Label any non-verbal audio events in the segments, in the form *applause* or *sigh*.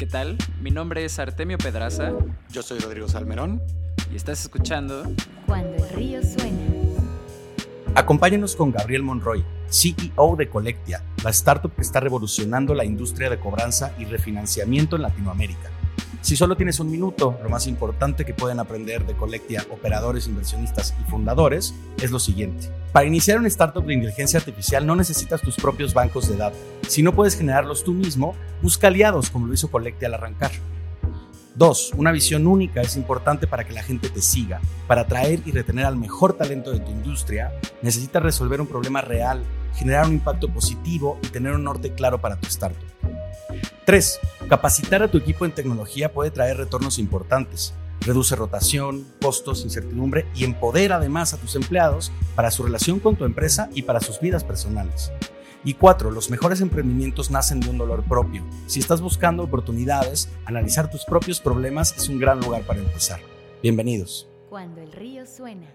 ¿Qué tal? Mi nombre es Artemio Pedraza. Yo soy Rodrigo Salmerón. Y estás escuchando Cuando el río suena. Acompáñanos con Gabriel Monroy, CEO de Colectia, la startup que está revolucionando la industria de cobranza y refinanciamiento en Latinoamérica. Si solo tienes un minuto, lo más importante que pueden aprender de Colectia operadores, inversionistas y fundadores es lo siguiente. Para iniciar una startup de inteligencia artificial no necesitas tus propios bancos de datos. Si no puedes generarlos tú mismo, busca aliados como lo hizo Colectia al arrancar. Dos, una visión única es importante para que la gente te siga. Para atraer y retener al mejor talento de tu industria, necesitas resolver un problema real, generar un impacto positivo y tener un norte claro para tu startup. 3. Capacitar a tu equipo en tecnología puede traer retornos importantes. Reduce rotación, costos, incertidumbre y empodera además a tus empleados para su relación con tu empresa y para sus vidas personales. Y 4. Los mejores emprendimientos nacen de un dolor propio. Si estás buscando oportunidades, analizar tus propios problemas es un gran lugar para empezar. Bienvenidos. Cuando el río suena.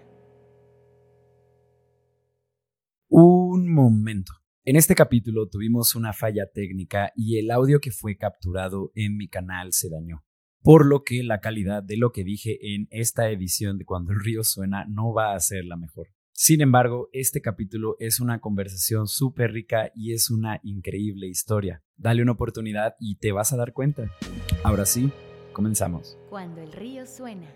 Un momento. En este capítulo tuvimos una falla técnica y el audio que fue capturado en mi canal se dañó. Por lo que la calidad de lo que dije en esta edición de Cuando el río suena no va a ser la mejor. Sin embargo, este capítulo es una conversación súper rica y es una increíble historia. Dale una oportunidad y te vas a dar cuenta. Ahora sí, comenzamos. Cuando el río suena.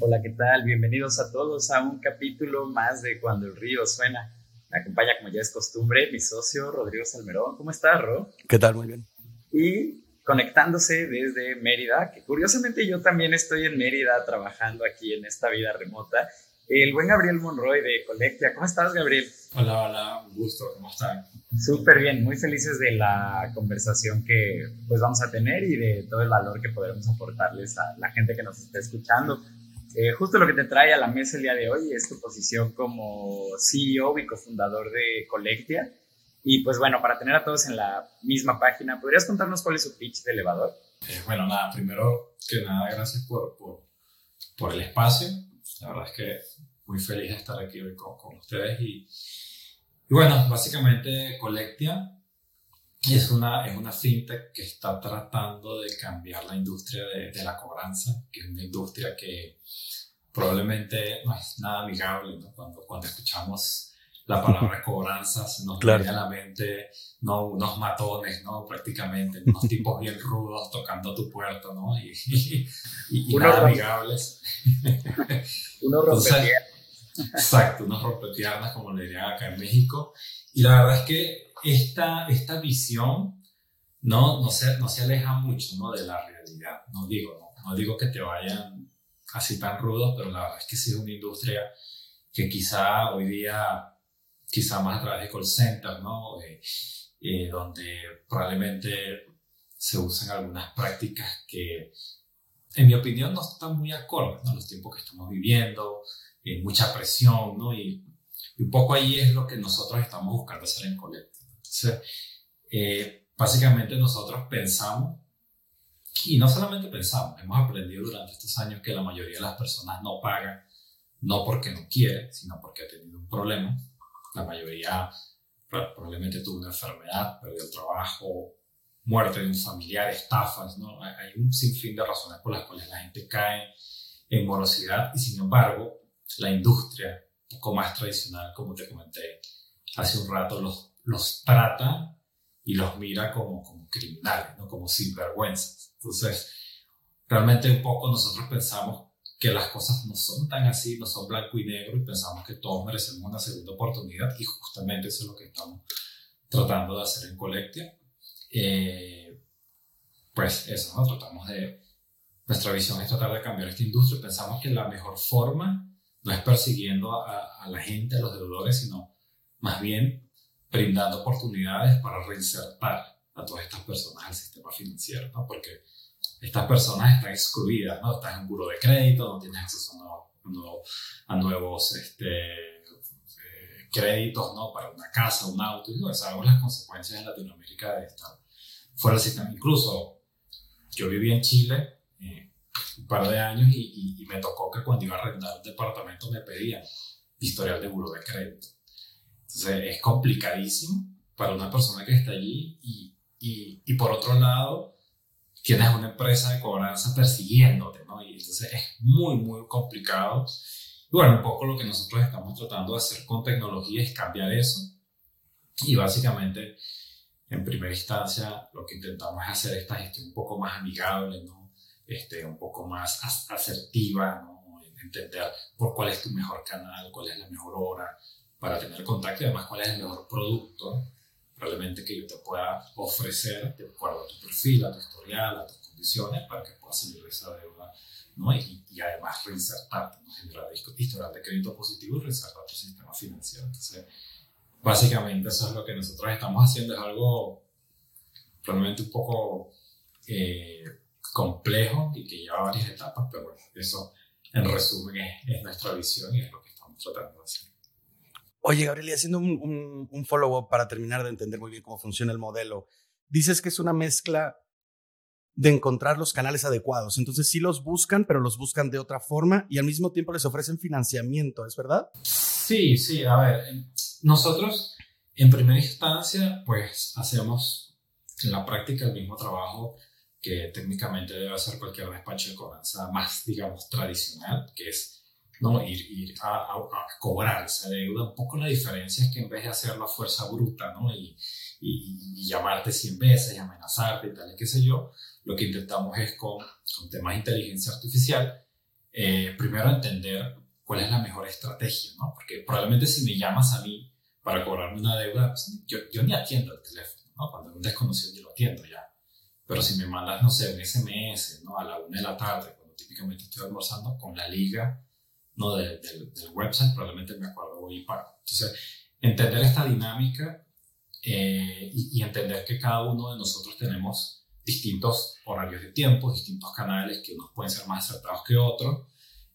Hola, ¿qué tal? Bienvenidos a todos a un capítulo más de Cuando el río suena. Me acompaña, como ya es costumbre, mi socio Rodrigo Salmerón. ¿Cómo estás, Ro? ¿Qué tal? Muy bien. Y conectándose desde Mérida, que curiosamente yo también estoy en Mérida trabajando aquí en esta vida remota. El buen Gabriel Monroy de Colectia. ¿Cómo estás, Gabriel? Hola, hola, un gusto, ¿cómo están? Súper bien, muy felices de la conversación que pues vamos a tener y de todo el valor que podremos aportarles a la gente que nos está escuchando. Eh, justo lo que te trae a la mesa el día de hoy es tu posición como CEO y cofundador de Colectia. Y pues bueno, para tener a todos en la misma página, ¿podrías contarnos cuál es su pitch de elevador? Eh, bueno, nada, primero que nada, gracias por, por, por, el espacio. La verdad es que muy feliz de estar aquí hoy con, con ustedes. Y, y, bueno, básicamente Colectia es una, es una fintech que está tratando de cambiar la industria de, de la cobranza, que es una industria que probablemente no es nada amigable, ¿no? Cuando, cuando escuchamos la palabra cobranza, se nos claro. viene a la mente ¿no? unos matones, ¿no? Prácticamente, unos tipos bien rudos tocando tu puerta, ¿no? Y, y, y, y nada amigables. *laughs* unos rompepiernas. Exacto, unos rompepiernas, como le dirían acá en México. Y la verdad es que esta, esta visión no, no, se, no se aleja mucho ¿no? de la realidad. No digo, no, no digo que te vayan así tan rudos, pero la verdad es que sí es una industria que quizá hoy día, quizá más a través de call centers, ¿no? Eh, eh, donde probablemente se usan algunas prácticas que, en mi opinión, no están muy acordes a los tiempos que estamos viviendo, eh, mucha presión, ¿no? Y, y, un poco ahí es lo que nosotros estamos buscando hacer en Collective. Entonces, básicamente nosotros pensamos y no solamente pensamos, hemos aprendido durante estos años que la mayoría de las personas no pagan, no porque no quiere, sino porque ha tenido un problema. La mayoría probablemente tuvo una enfermedad, perdió el trabajo, muerte de un familiar, estafas, ¿no? Hay un sinfín de razones por las cuales la gente cae en morosidad y sin embargo la industria, un poco más tradicional, como te comenté hace un rato, los, los trata y los mira como, como criminales, ¿no? como sinvergüenzas. Entonces, realmente un poco nosotros pensamos que las cosas no son tan así, no son blanco y negro y pensamos que todos merecemos una segunda oportunidad y justamente eso es lo que estamos tratando de hacer en Colectia. Eh, pues eso, ¿no? tratamos de, nuestra visión es tratar de cambiar esta industria pensamos que la mejor forma no es persiguiendo a, a la gente, a los deudores, sino más bien brindando oportunidades para reinsertar a todas estas personas al sistema financiero, ¿no? Porque estas personas están excluidas, ¿no? Están en buro de crédito, no tienen acceso a, nuevo, a nuevos este, eh, créditos, ¿no? Para una casa, un auto, y sabemos las consecuencias en Latinoamérica de estar fuera del sistema. Incluso yo viví en Chile eh, un par de años y, y, y, me tocó que cuando iba a arrendar un departamento me pedían historial de buro de crédito. Entonces es complicadísimo para una persona que está allí y, y, y, por otro lado, tienes una empresa de cobranza persiguiéndote, ¿no? Y entonces es muy, muy complicado. Y bueno, un poco lo que nosotros estamos tratando de hacer con tecnología es cambiar eso. Y básicamente, en primera instancia, lo que intentamos es hacer esta gestión un poco más amigable, ¿no? Este, un poco más asertiva, ¿no? Entender por cuál es tu mejor canal, cuál es la mejor hora para tener contacto y además cuál es el mejor producto probablemente que yo te pueda ofrecer de acuerdo a tu perfil, a tu historial, a tus condiciones, para que puedas salir de esa deuda, ¿no? Y, y además reinsertarte, ¿no? generar historial de crédito positivo y reinsertar tu sistema financiero. Entonces, básicamente eso es lo que nosotros estamos haciendo, es algo probablemente un poco eh, complejo y que lleva varias etapas, pero bueno, eso en resumen es, es nuestra visión y es lo que estamos tratando de hacer. Oye, Gabriel, y haciendo un, un, follow-up para terminar de entender muy bien cómo funciona el modelo, dices que es una mezcla de encontrar los canales adecuados. Entonces sí los buscan, pero los buscan de otra forma y al mismo tiempo les ofrecen financiamiento, ¿es verdad? Sí, sí. A ver, nosotros en primera instancia, pues hacemos en la práctica el mismo trabajo que técnicamente debe hacer cualquier despacho de cobranza más, digamos, tradicional, que es ¿no? Ir, ir a, cobrar esa deuda. Un poco la diferencia es que en vez de hacerlo a fuerza bruta, ¿no? Y, y, llamarte 100 veces y amenazarte y tal, y qué sé yo, lo que intentamos es con, con temas de inteligencia artificial, eh, primero entender cuál es la mejor estrategia, ¿no? Porque probablemente si me llamas a mí para cobrarme una deuda, pues, yo, yo, ni atiendo el teléfono, ¿no? Cuando es un desconocido yo lo atiendo ya. Pero si me mandas, no sé, un SMS, ¿no? A la una de la tarde, cuando típicamente estoy almorzando, con la liga ¿no? del website, probablemente me acuerdo voy y pago. Entonces, entender esta dinámica eh, y, entender que cada uno de nosotros tenemos distintos horarios de tiempo, distintos canales que unos pueden ser más acertados que otros,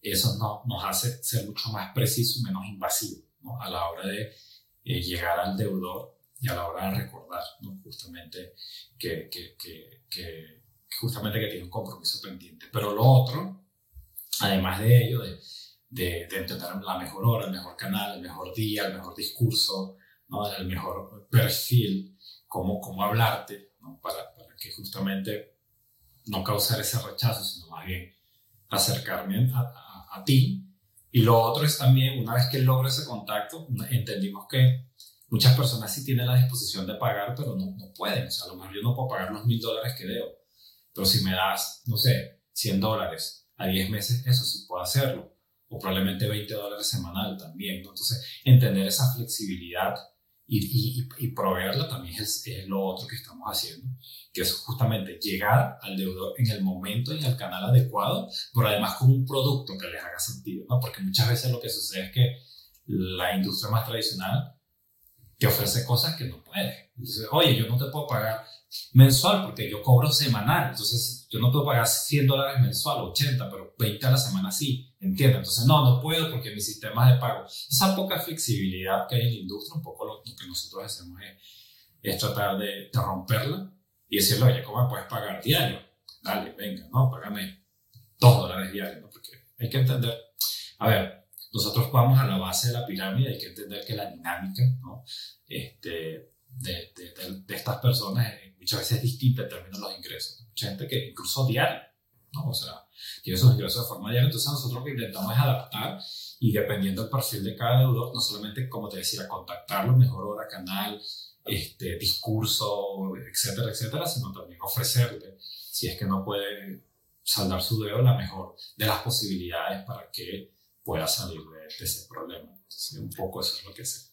eso no, nos hace ser mucho más preciso y menos invasivo ¿no? a la hora de eh, llegar al deudor y a la hora de recordar ¿no? justamente que, que, que, que, justamente que tiene un compromiso pendiente. Pero lo otro, además de ello, de de, entender la mejor hora, el mejor canal, el mejor día, el mejor discurso, ¿no? el mejor perfil, cómo, cómo hablarte, ¿no? para, para, que justamente no causar ese rechazo, sino más bien acercarme a, a, ti. Y lo otro es también, una vez que logro ese contacto, entendimos que muchas personas sí tienen la disposición de pagar, pero no, no pueden. O sea, a lo mejor yo no puedo pagar los mil dólares que debo. Pero si me das, no sé, 100 dólares a 10 meses, eso sí puedo hacerlo o probablemente 20 dólares semanal también. Entonces, entender esa flexibilidad y, y, y proveerla también es, lo otro que estamos haciendo, que es justamente llegar al deudor en el momento y al canal adecuado, pero además con un producto que les haga sentido, ¿no? Porque muchas veces lo que sucede es que la industria más tradicional te ofrece cosas que no puede. Entonces, oye, yo no te puedo pagar mensual porque yo cobro semanal, entonces yo no puedo pagar 100 dólares mensual, 80, pero 20 a la semana sí, ¿entiendes? Entonces no, no puedo porque mi sistema de pago, esa poca flexibilidad que hay en la industria, un poco lo, que nosotros hacemos es, es tratar de, de, romperla y decirle, oye, ¿cómo me puedes pagar diario? Dale, venga, no, págame 2 dólares diarios, ¿no? Porque hay que entender, a ver, nosotros vamos a la base de la pirámide, hay que entender que la dinámica, ¿no? Este, de, de, de, estas personas muchas veces es distinta en términos de los ingresos. Mucha gente que incluso diario, ¿no? O sea, tiene esos ingresos de forma diaria. Entonces nosotros lo que intentamos es adaptar y dependiendo del perfil de cada deudor, no solamente, como te decía, contactarlo, mejor hora, canal, este, discurso, etcétera, etcétera, sino también ofrecerle, si es que no puede saldar su deuda, la mejor de las posibilidades para que pueda salir de, ese problema. Entonces, un poco eso es lo que sé.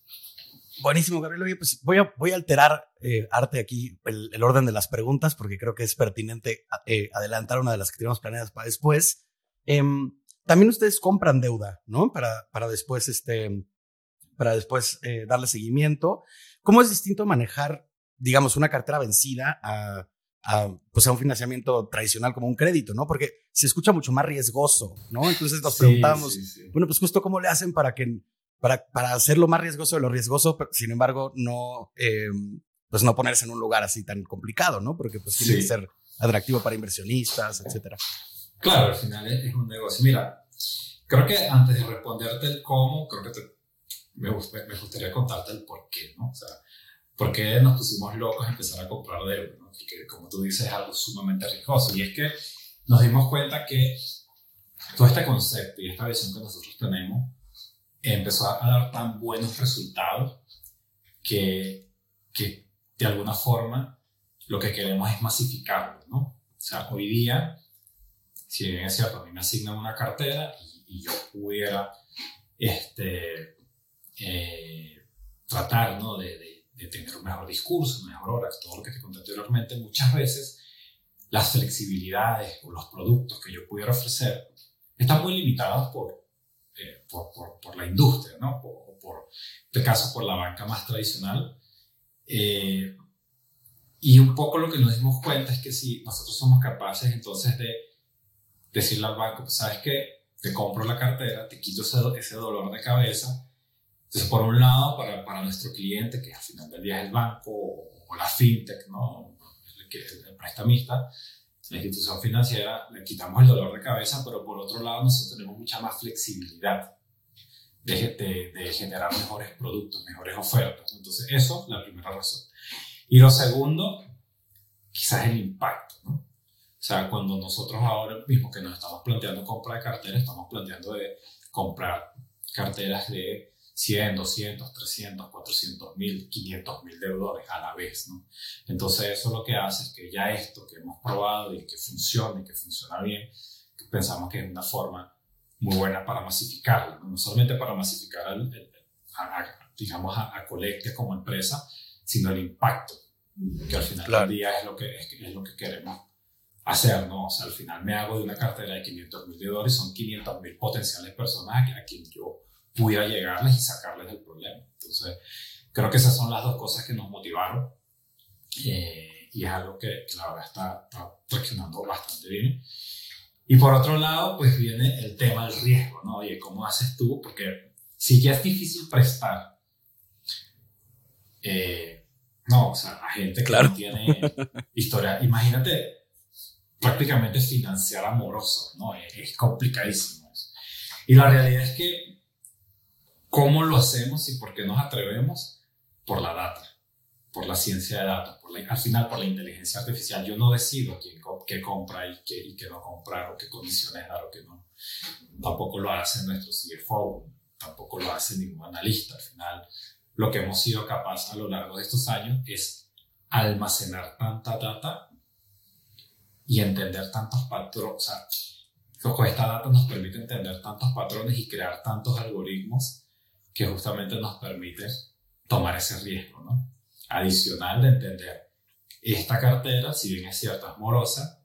Buenísimo, Gabriel. pues voy a, voy a alterar, eh, Arte, aquí el, orden de las preguntas porque creo que es pertinente eh, adelantar una de las que tenemos planeadas para después. Em, también ustedes compran deuda, ¿no? Para, para después, este, para después eh, darle seguimiento. ¿Cómo es distinto manejar, digamos, una cartera vencida a, a, pues a un financiamiento tradicional como un crédito, ¿no? Porque se escucha mucho más riesgoso, ¿no? Entonces nos preguntamos, bueno, pues justo cómo le hacen para que para, para hacerlo más riesgoso de lo riesgoso, pero, sin embargo, no, eh, pues no ponerse en un lugar así tan complicado, ¿no? Porque pues tiene que ser atractivo para inversionistas, etcétera. Claro, al final es, un negocio. Mira, creo que antes de responderte el cómo, creo que me, me, gustaría contarte el por qué, ¿no? O sea, ¿por qué nos pusimos locos a empezar a comprar deuda? ¿no? Porque, como tú dices, es algo sumamente riesgoso. Y es que nos dimos cuenta que todo este concepto y esta visión que nosotros tenemos empezó a dar tan buenos resultados que, que de alguna forma lo que queremos es masificarlo, ¿no? O sea, hoy día, si bien es cierto, a mí me asignan una cartera y, y yo pudiera este, eh, tratar ¿no? de, de, de, tener un mejor discurso, un mejor hora, todo lo que te conté anteriormente, muchas veces las flexibilidades o los productos que yo pudiera ofrecer están muy limitados por, eh, por, por, por, la industria, ¿no? Por, por, en este caso, por la banca más tradicional. Eh, y un poco lo que nos dimos cuenta es que si nosotros somos capaces entonces de decirle al banco, pues, ¿sabes qué? Te compro la cartera, te quito ese, ese dolor de cabeza. Entonces, por un lado, para, para nuestro cliente, que al final del día es el banco o, o la fintech, ¿no? El, el, el prestamista, la institución financiera, le quitamos el dolor de cabeza, pero por otro lado nosotros tenemos mucha más flexibilidad de, de, de generar mejores productos, mejores ofertas. Entonces, eso es la primera razón. Y lo segundo, quizás el impacto, ¿no? O sea, cuando nosotros ahora mismo que nos estamos planteando compra de carteras, estamos planteando de comprar carteras de 100, 200, 300, 400 mil, 500 mil deudores a la vez, ¿no? Entonces eso lo que hace es que ya esto que hemos probado y que funciona y que funciona bien, pensamos que es una forma muy buena para masificarlo, no, no solamente para masificar al, el, a, a, digamos a, a como empresa, sino el impacto, que al final claro. del día es lo que, es, es lo que queremos hacer, ¿no? O sea, al final me hago de una cartera de 500 mil dólares, son 500 mil potenciales personas a quien yo pudiera llegarles y sacarles del problema. Entonces, creo que esas son las dos cosas que nos motivaron eh, y es algo que, que la verdad está, está, bastante bien. Y por otro lado, pues viene el tema del riesgo, ¿no? Oye, ¿cómo haces tú? Porque si ya es difícil prestar, eh, no, o sea, a gente que claro. no tiene *laughs* historia, imagínate prácticamente financiar amoroso, ¿no? Es, es complicadísimo. Eso. Y la realidad es que ¿Cómo lo hacemos y por qué nos atrevemos? Por la data, por la ciencia de datos, por la, al final por la inteligencia artificial. Yo no decido quién, qué compra y qué, y qué no comprar o qué condiciones dar o qué no. Tampoco lo hace nuestro CFO, tampoco lo hace ningún analista. Al final, lo que hemos sido capaces a lo largo de estos años es almacenar tanta data y entender tantos patrones. O sea, esta data nos permite entender tantos patrones y crear tantos algoritmos que justamente nos permite tomar ese riesgo, ¿no? Adicional de entender esta cartera, si bien es cierto, es morosa,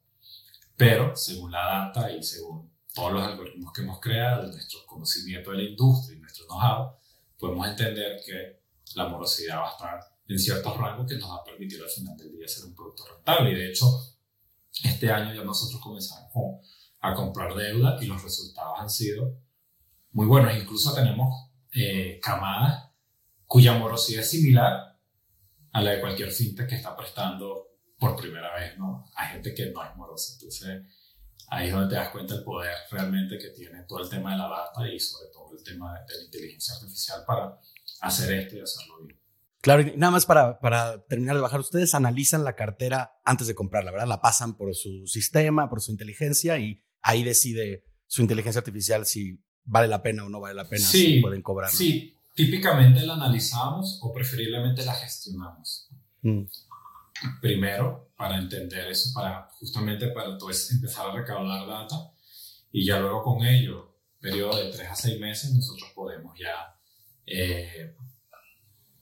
pero según la data y según todos los algoritmos que hemos creado, nuestro conocimiento de la industria y nuestro know-how, podemos entender que la morosidad va a estar en ciertos rangos que nos va a permitir al final del día ser un producto rentable. Y de hecho, este año ya nosotros comenzamos a comprar deuda y los resultados han sido muy buenos. Incluso tenemos eh, camada cuya morosidad es similar a la de cualquier fintech que está prestando por primera vez ¿no? a gente que no es morosa. Entonces, ahí es donde te das cuenta el poder realmente que tiene todo el tema de la data y sobre todo el tema de, de la inteligencia artificial para hacer esto y hacerlo bien. Claro, y nada más para, para terminar de bajar, ustedes analizan la cartera antes de comprarla, ¿verdad? La pasan por su sistema, por su inteligencia y ahí decide su inteligencia artificial si vale la pena o no vale la pena, sí, si pueden cobrar. Sí, típicamente la analizamos o preferiblemente la gestionamos. Mm. Primero, para entender eso, para justamente para entonces empezar a recaudar data y ya luego con ello, periodo de 3 a 6 meses, nosotros podemos ya, eh,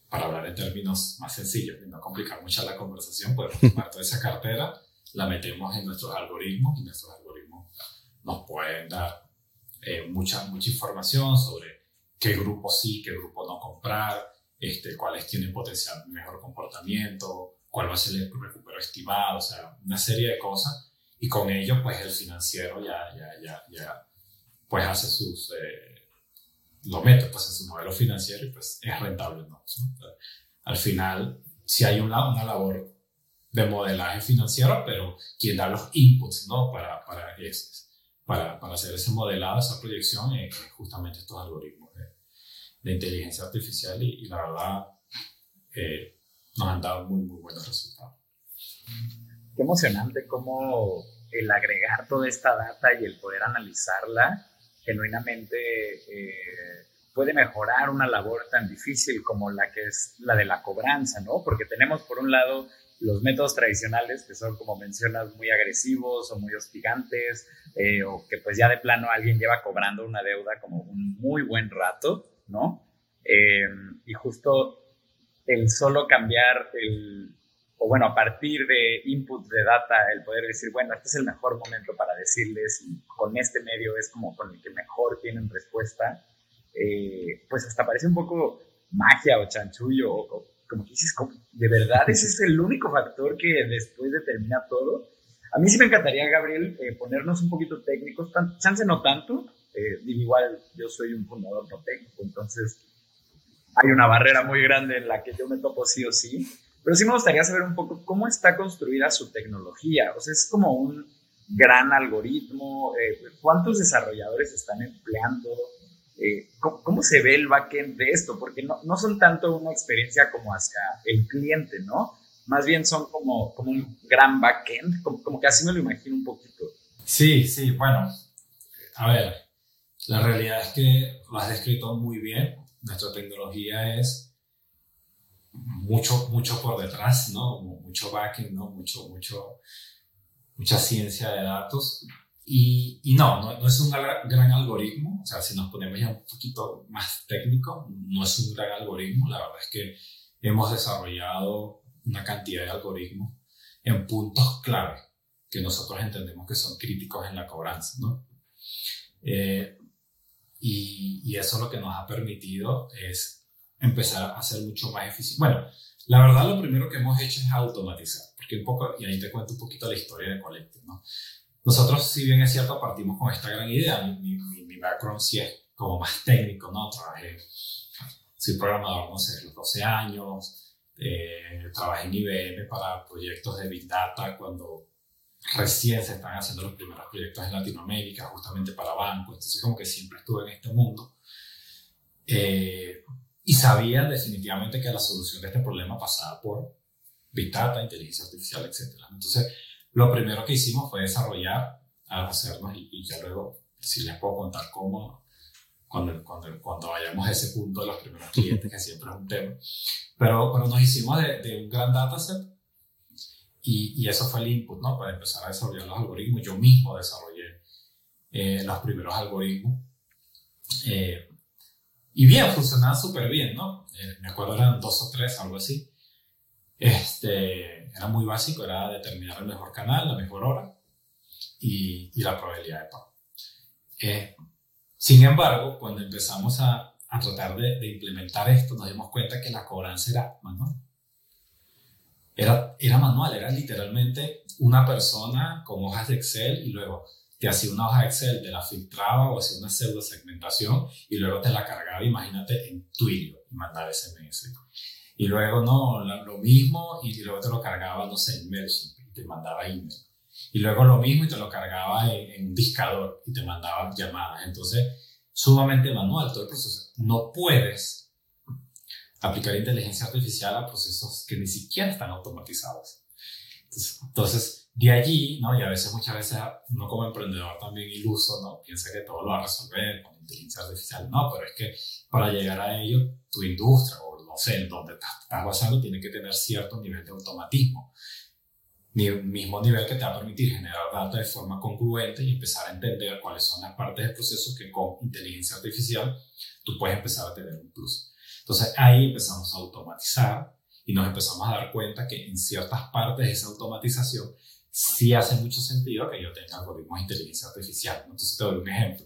para hablar en términos más sencillos y no complicar mucho la conversación, podemos *laughs* tomar toda esa cartera, la metemos en nuestros algoritmos y nuestros algoritmos nos pueden dar eh, mucha, mucha información sobre qué grupo sí, qué grupo no comprar, este, cuáles tienen potencial mejor comportamiento, cuál va a ser el recupero estimado, o sea, una serie de cosas. Y con ello, pues el financiero ya, ya, ya, ya pues hace sus, eh, lo mete pues en su modelo financiero y pues es rentable, ¿no? Al final, si hay una, una labor de modelaje financiero, pero quien da los inputs, ¿no? Para, para eso para, para hacer ese modelado, esa proyección, es justamente estos algoritmos de, de inteligencia artificial y, y, la verdad, eh, nos han dado muy, muy buenos resultados. Qué emocionante cómo el agregar toda esta data y el poder analizarla genuinamente eh, puede mejorar una labor tan difícil como la que es la de la cobranza, ¿no? Porque tenemos por un lado los métodos tradicionales que son, como mencionas, muy agresivos o muy hostigantes, eh, o que pues ya de plano alguien lleva cobrando una deuda como un muy buen rato, ¿no? Eh, y justo el solo cambiar el, o bueno, a partir de input de data, el poder decir, bueno, este es el mejor momento para decirles con este medio es como con el que mejor tienen respuesta, eh, pues hasta parece un poco magia o chanchullo o, como dices, ¿de verdad ese es el único factor que después determina todo? A mí sí me encantaría, Gabriel, eh, ponernos un poquito técnicos, chance no tanto, eh, igual yo soy un fundador no técnico, entonces hay una barrera muy grande en la que yo me topo sí o sí, pero sí me gustaría saber un poco cómo está construida su tecnología. O sea, es como un gran algoritmo. Eh, ¿Cuántos desarrolladores están empleando? Eh, ¿cómo, se ve el backend de esto? Porque no, no, son tanto una experiencia como hacia el cliente, ¿no? Más bien son como, como un gran backend, como, como que así me lo imagino un poquito. Sí, sí, bueno, a ver, la realidad es que lo has descrito muy bien. Nuestra tecnología es mucho, mucho por detrás, ¿no? Mucho backing, ¿no? Mucho, mucho, mucha ciencia de datos. Y, y no, no, es un gran, algoritmo, o sea, si nos ponemos ya un poquito más técnico, no es un gran algoritmo, la verdad es que hemos desarrollado una cantidad de algoritmos en puntos clave que nosotros entendemos que son críticos en la cobranza, ¿no? Eh, y, y, eso lo que nos ha permitido es empezar a ser mucho más eficiente. Bueno, la verdad lo primero que hemos hecho es automatizar, porque un poco, y ahí te cuento un poquito la historia de Collective, ¿no? Nosotros, si bien es cierto, partimos con esta gran idea, mi, mi, mi background sí es como más técnico, ¿no? Trabajé, soy programador, no sé, los 12 años, eh, trabajé en IBM para proyectos de Big Data cuando recién se están haciendo los primeros proyectos en Latinoamérica, justamente para bancos, entonces como que siempre estuve en este mundo. Eh, y sabía definitivamente que la solución de este problema pasaba por Big Data, inteligencia artificial, etc. Entonces, lo primero que hicimos fue desarrollar, hacernos, y, ya luego si les puedo contar cómo, cuando, cuando, cuando, vayamos a ese punto de los primeros clientes, que siempre es un tema. Pero, pero nos hicimos de, de un gran dataset y, y, eso fue el input, ¿no? Para empezar a desarrollar los algoritmos. Yo mismo desarrollé eh, los primeros algoritmos. Eh, y bien, funcionaba súper bien, ¿no? Eh, me acuerdo eran dos o tres, algo así. Este, era muy básico, era determinar el mejor canal, la mejor hora y, y la probabilidad de pago. Eh, sin embargo, cuando empezamos a, a tratar de, de, implementar esto, nos dimos cuenta que la cobranza era manual. Era, era manual, era literalmente una persona con hojas de Excel y luego te hacía una hoja Excel, te la filtraba o hacía una pseudo segmentación y luego te la cargaba, imagínate, en Twilio y mandaba SMS. Y luego, no, lo mismo y luego te lo cargaba, no sé, en MailChimp y te mandaba email. Y luego lo mismo y te lo cargaba en, en un discador y te mandaba llamadas. Entonces, sumamente manual todo el proceso. No puedes aplicar inteligencia artificial a procesos que ni siquiera están automatizados. Entonces, entonces de allí, ¿no? Y a veces, muchas veces, uno como emprendedor también iluso, ¿no? Piensa que todo lo va a resolver con inteligencia artificial. No, pero es que para llegar a ello, tu industria, sé, en donde estás, basando, tiene que tener cierto nivel de automatismo. Ni mismo nivel que te va a permitir generar data de forma congruente y empezar a entender cuáles son las partes del proceso que con inteligencia artificial tú puedes empezar a tener un plus. Entonces ahí empezamos a automatizar y nos empezamos a dar cuenta que en ciertas partes de esa automatización sí hace mucho sentido que yo tenga algoritmos de inteligencia artificial. Entonces te doy un ejemplo.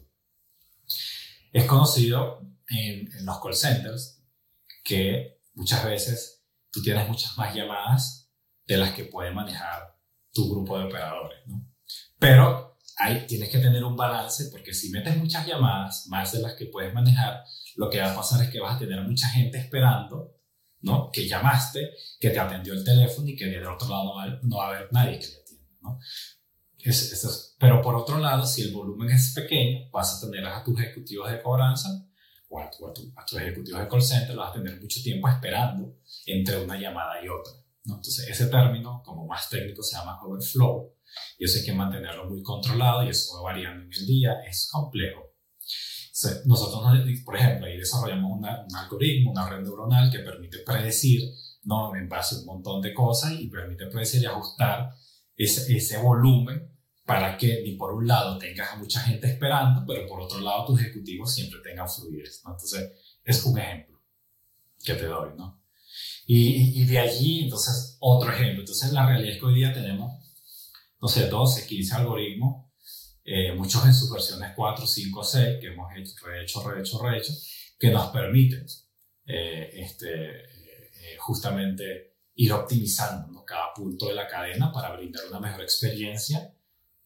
Es conocido en, en, los call centers que muchas veces tú tienes muchas más llamadas de las que puede manejar tu grupo de operadores, ¿no? Pero ahí tienes que tener un balance porque si metes muchas llamadas, más de las que puedes manejar, lo que va a pasar es que vas a tener mucha gente esperando, ¿no? Que llamaste, que te atendió el teléfono y que del otro lado no va, a haber nadie que ¿no? Es, pero por otro lado, si el volumen es pequeño, vas a tener a tus ejecutivos de cobranza o a, tu- tu- tus ejecutivos de call center, los vas a tener mucho tiempo esperando entre una llamada y otra. ¿no? Entonces, ese término, como más técnico, se llama overflow, y eso hay que mantenerlo muy controlado y eso va variando en el día, es complejo. Nosotros, nos- por ejemplo, ahí desarrollamos una- un algoritmo, una red neuronal que permite predecir, ¿no? en base a un montón de cosas y permite predecir y ajustar ese, ese volumen para que ni por un lado tengas a mucha gente esperando, pero por otro lado tus ejecutivos siempre tengan fluidez. ¿no? Entonces, es un ejemplo que te doy, ¿no? Y, y de allí, entonces, otro ejemplo. Entonces, la realidad es que hoy día tenemos, no sé, 12, 15 algoritmos, eh, muchos en sus versiones 4, 5, 6, que hemos hecho, rehecho, rehecho, rehecho, que nos permiten eh, este, eh, justamente ir optimizando ¿no? cada punto de la cadena para brindar una mejor experiencia,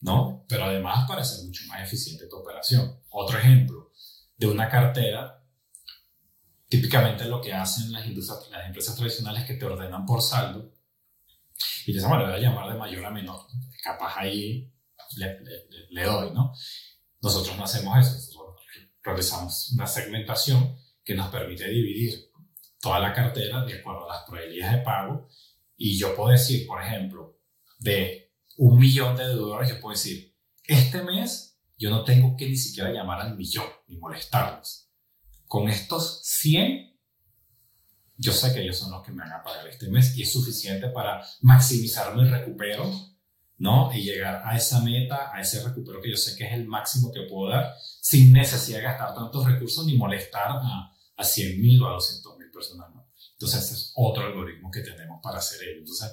¿no? Pero además para hacer mucho más eficiente tu operación. Otro ejemplo de una cartera, típicamente lo que hacen las, industrias, las empresas tradicionales es que te ordenan por saldo y dicen, bueno, le voy a llamar de mayor a menor. Capaz ahí le- le- le doy, ¿no? Nosotros no hacemos eso, nosotros realizamos una segmentación que nos permite dividir toda la cartera de acuerdo a las probabilidades de pago y yo puedo decir, por ejemplo, de un millón de deudores, yo puedo decir, este mes yo no tengo que ni siquiera llamar al millón ni molestarlos. Con estos 100, yo sé que ellos son los que me van a pagar este mes y es suficiente para maximizar mi recupero, ¿no? Y llegar a esa meta, a ese recupero que yo sé que es el máximo que puedo dar sin necesidad de gastar tantos recursos ni molestar a, a 100 mil o a 200 mil personas, ¿no? Entonces, ese es otro algoritmo que tenemos para hacer ello. Entonces,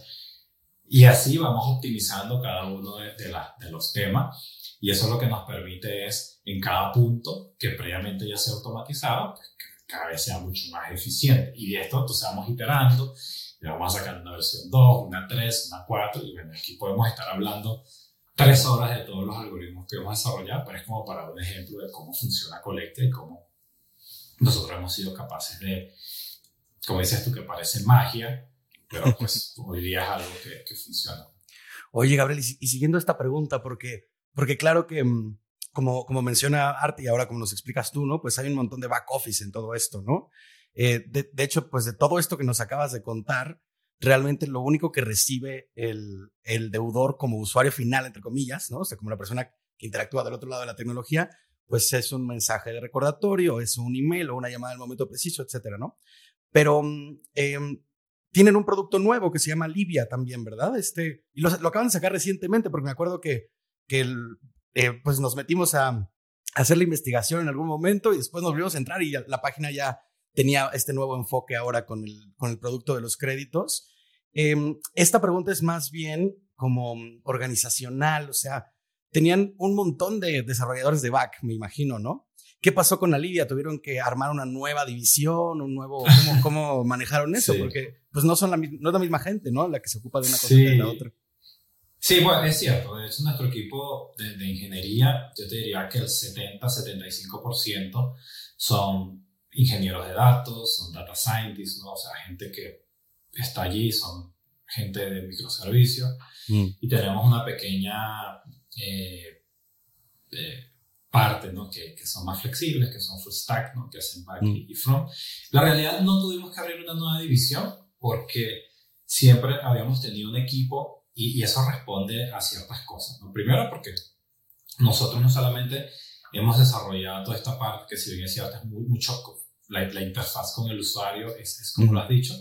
y así vamos optimizando cada uno de, de, la- de los temas. Y eso lo que nos permite es en cada punto que previamente ya sea automatizado, pues, cada vez sea mucho más eficiente. Y de esto entonces vamos iterando, y vamos a sacar una versión 2, una 3, una 4 y bueno, aquí podemos estar hablando tres horas de todos los algoritmos que hemos desarrollado, pero es como para un ejemplo de cómo funciona Colecta y cómo nosotros hemos sido capaces de, como dices tú, que parece magia, pero pues hoy día es algo que, funciona. Oye, Gabriel, y, si- y siguiendo esta pregunta, porque, porque claro que, mm, como, como menciona Arte y ahora como nos explicas tú, ¿no? Pues hay un montón de back office en todo esto, ¿no? Eh, de, de hecho, pues de todo esto que nos acabas de contar, realmente lo único que recibe el, el deudor como usuario final, entre comillas, ¿no? O sea, como la persona que interactúa del otro lado de la tecnología, pues es un mensaje de recordatorio, es un email o una llamada al momento preciso, etcétera, ¿no? Pero mm, em, tienen un producto nuevo que se llama Livia también, ¿verdad? Este, y lo, acaban de sacar recientemente porque me acuerdo que, que eh, pues nos metimos a, hacer la investigación en algún momento y después nos volvimos a entrar y la página ya tenía este nuevo enfoque ahora con el, con el producto de los créditos. Em, esta pregunta es más bien como organizacional, o sea, tenían un montón de desarrolladores de back, me imagino, ¿no? ¿Qué pasó con la Livia? ¿Tuvieron que armar una nueva división, un nuevo, cómo, *laughs* cómo manejaron eso? Sí. Porque pues no son la, no es la misma gente, ¿no? La que se ocupa de una cosa Sí. que de la otra. Sí, bueno, es cierto. De hecho, nuestro equipo de, de ingeniería, yo te diría que el 70-75% son ingenieros de datos, son data scientists, ¿no? o sea, gente que está allí, son gente de microservicios. y tenemos una pequeña eh, eh, parte ¿no? que, que son más flexibles, que son full stack, ¿no? que hacen back Mm. y front. La realidad no tuvimos que abrir una nueva división porque siempre habíamos tenido un equipo y, y eso responde a ciertas cosas. ¿no? Primero porque nosotros no solamente hemos desarrollado toda esta parte que si bien es cierto es muy, mucho la, la interfaz con el usuario es, es como Ujú. lo has dicho,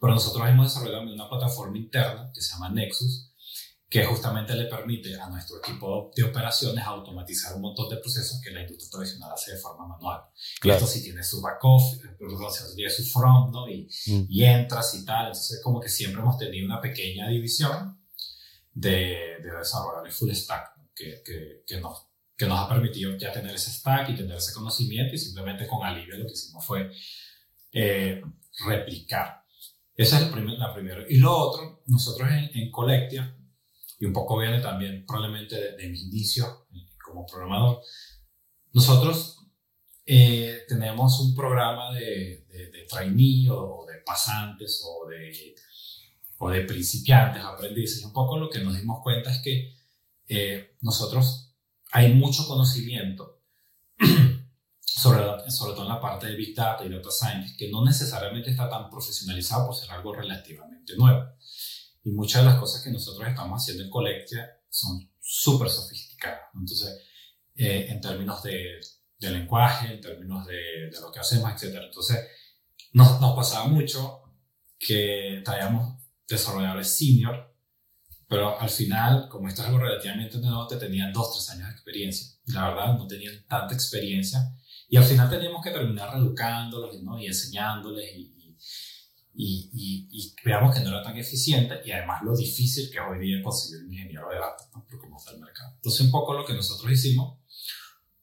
pero nosotros hemos desarrollado una plataforma interna que se llama Nexus, que justamente le permite a nuestro equipo de operaciones automatizar un montón de procesos que la industria tradicional hace de forma manual. Claro. Esto sí tiene su back office, sea, tiene su front, ¿no? Y, Mm. y entras y tal. Entonces, como que siempre hemos tenido una pequeña división de, de desarrolladores full stack, ¿no? que, que, que, nos, que nos ha permitido ya tener ese stack y tener ese conocimiento y simplemente con Alivia lo que hicimos fue eh, replicar. Esa es el primer, la primera. Y lo otro, nosotros en, en Collectia, y un poco viene también probablemente de, de mi inicio eh, como programador, nosotros eh, tenemos un programa de, de, de trainee o, de pasantes o de, o de principiantes, aprendices. Un poco lo que nos dimos cuenta es que eh, nosotros hay mucho conocimiento *clears throat* sobre, sobre todo en la parte de Big Data y Data Science, que no necesariamente está tan profesionalizado por ser algo relativamente nuevo. Y muchas de las cosas que nosotros estamos haciendo en Colectia son súper sofisticadas. Entonces, eh, en términos de, de, lenguaje, en términos de, de, lo que hacemos, etc. Entonces, nos, nos pasaba mucho que traíamos desarrolladores senior, pero al final, como esto es algo relativamente nuevo, te tenían dos, tres años de experiencia. La verdad, no tenían tanta experiencia. Y al final teníamos que terminar reeducándolos ¿no? y enseñándoles y, y, y, y, veamos que no era tan eficiente y además lo difícil que es hoy día conseguir un ingeniero de datos, ¿no? por cómo está el mercado. Entonces, un poco lo que nosotros hicimos,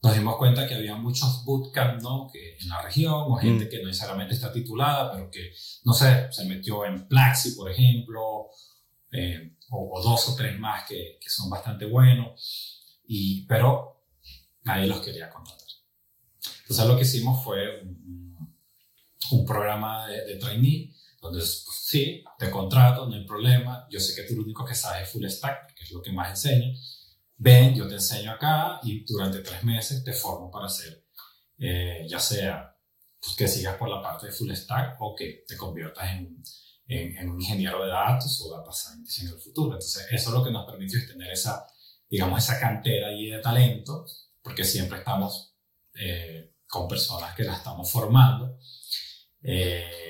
nos dimos cuenta que había muchos bootcamps ¿no? que en la región, o gente mm. que no necesariamente está titulada, pero que, no sé, se metió en Plaxi, por ejemplo, eh, o, o, dos o tres más que, que son bastante buenos, y, pero nadie los quería contratar. Entonces, lo que hicimos fue un, un programa de, de trainee donde pues, sí, te contrato, no hay problema, yo sé que tú lo único que sabes es full stack, que es lo que más enseño, ven, yo te enseño acá y durante tres meses te formo para hacer, eh, ya sea pues, que sigas por la parte de full stack o que te conviertas en, en, en, un ingeniero de datos o data scientist en el futuro. Entonces, eso es lo que nos permitió es tener esa, digamos, esa cantera ahí de talento, porque siempre estamos eh, con personas que la estamos formando. Eh,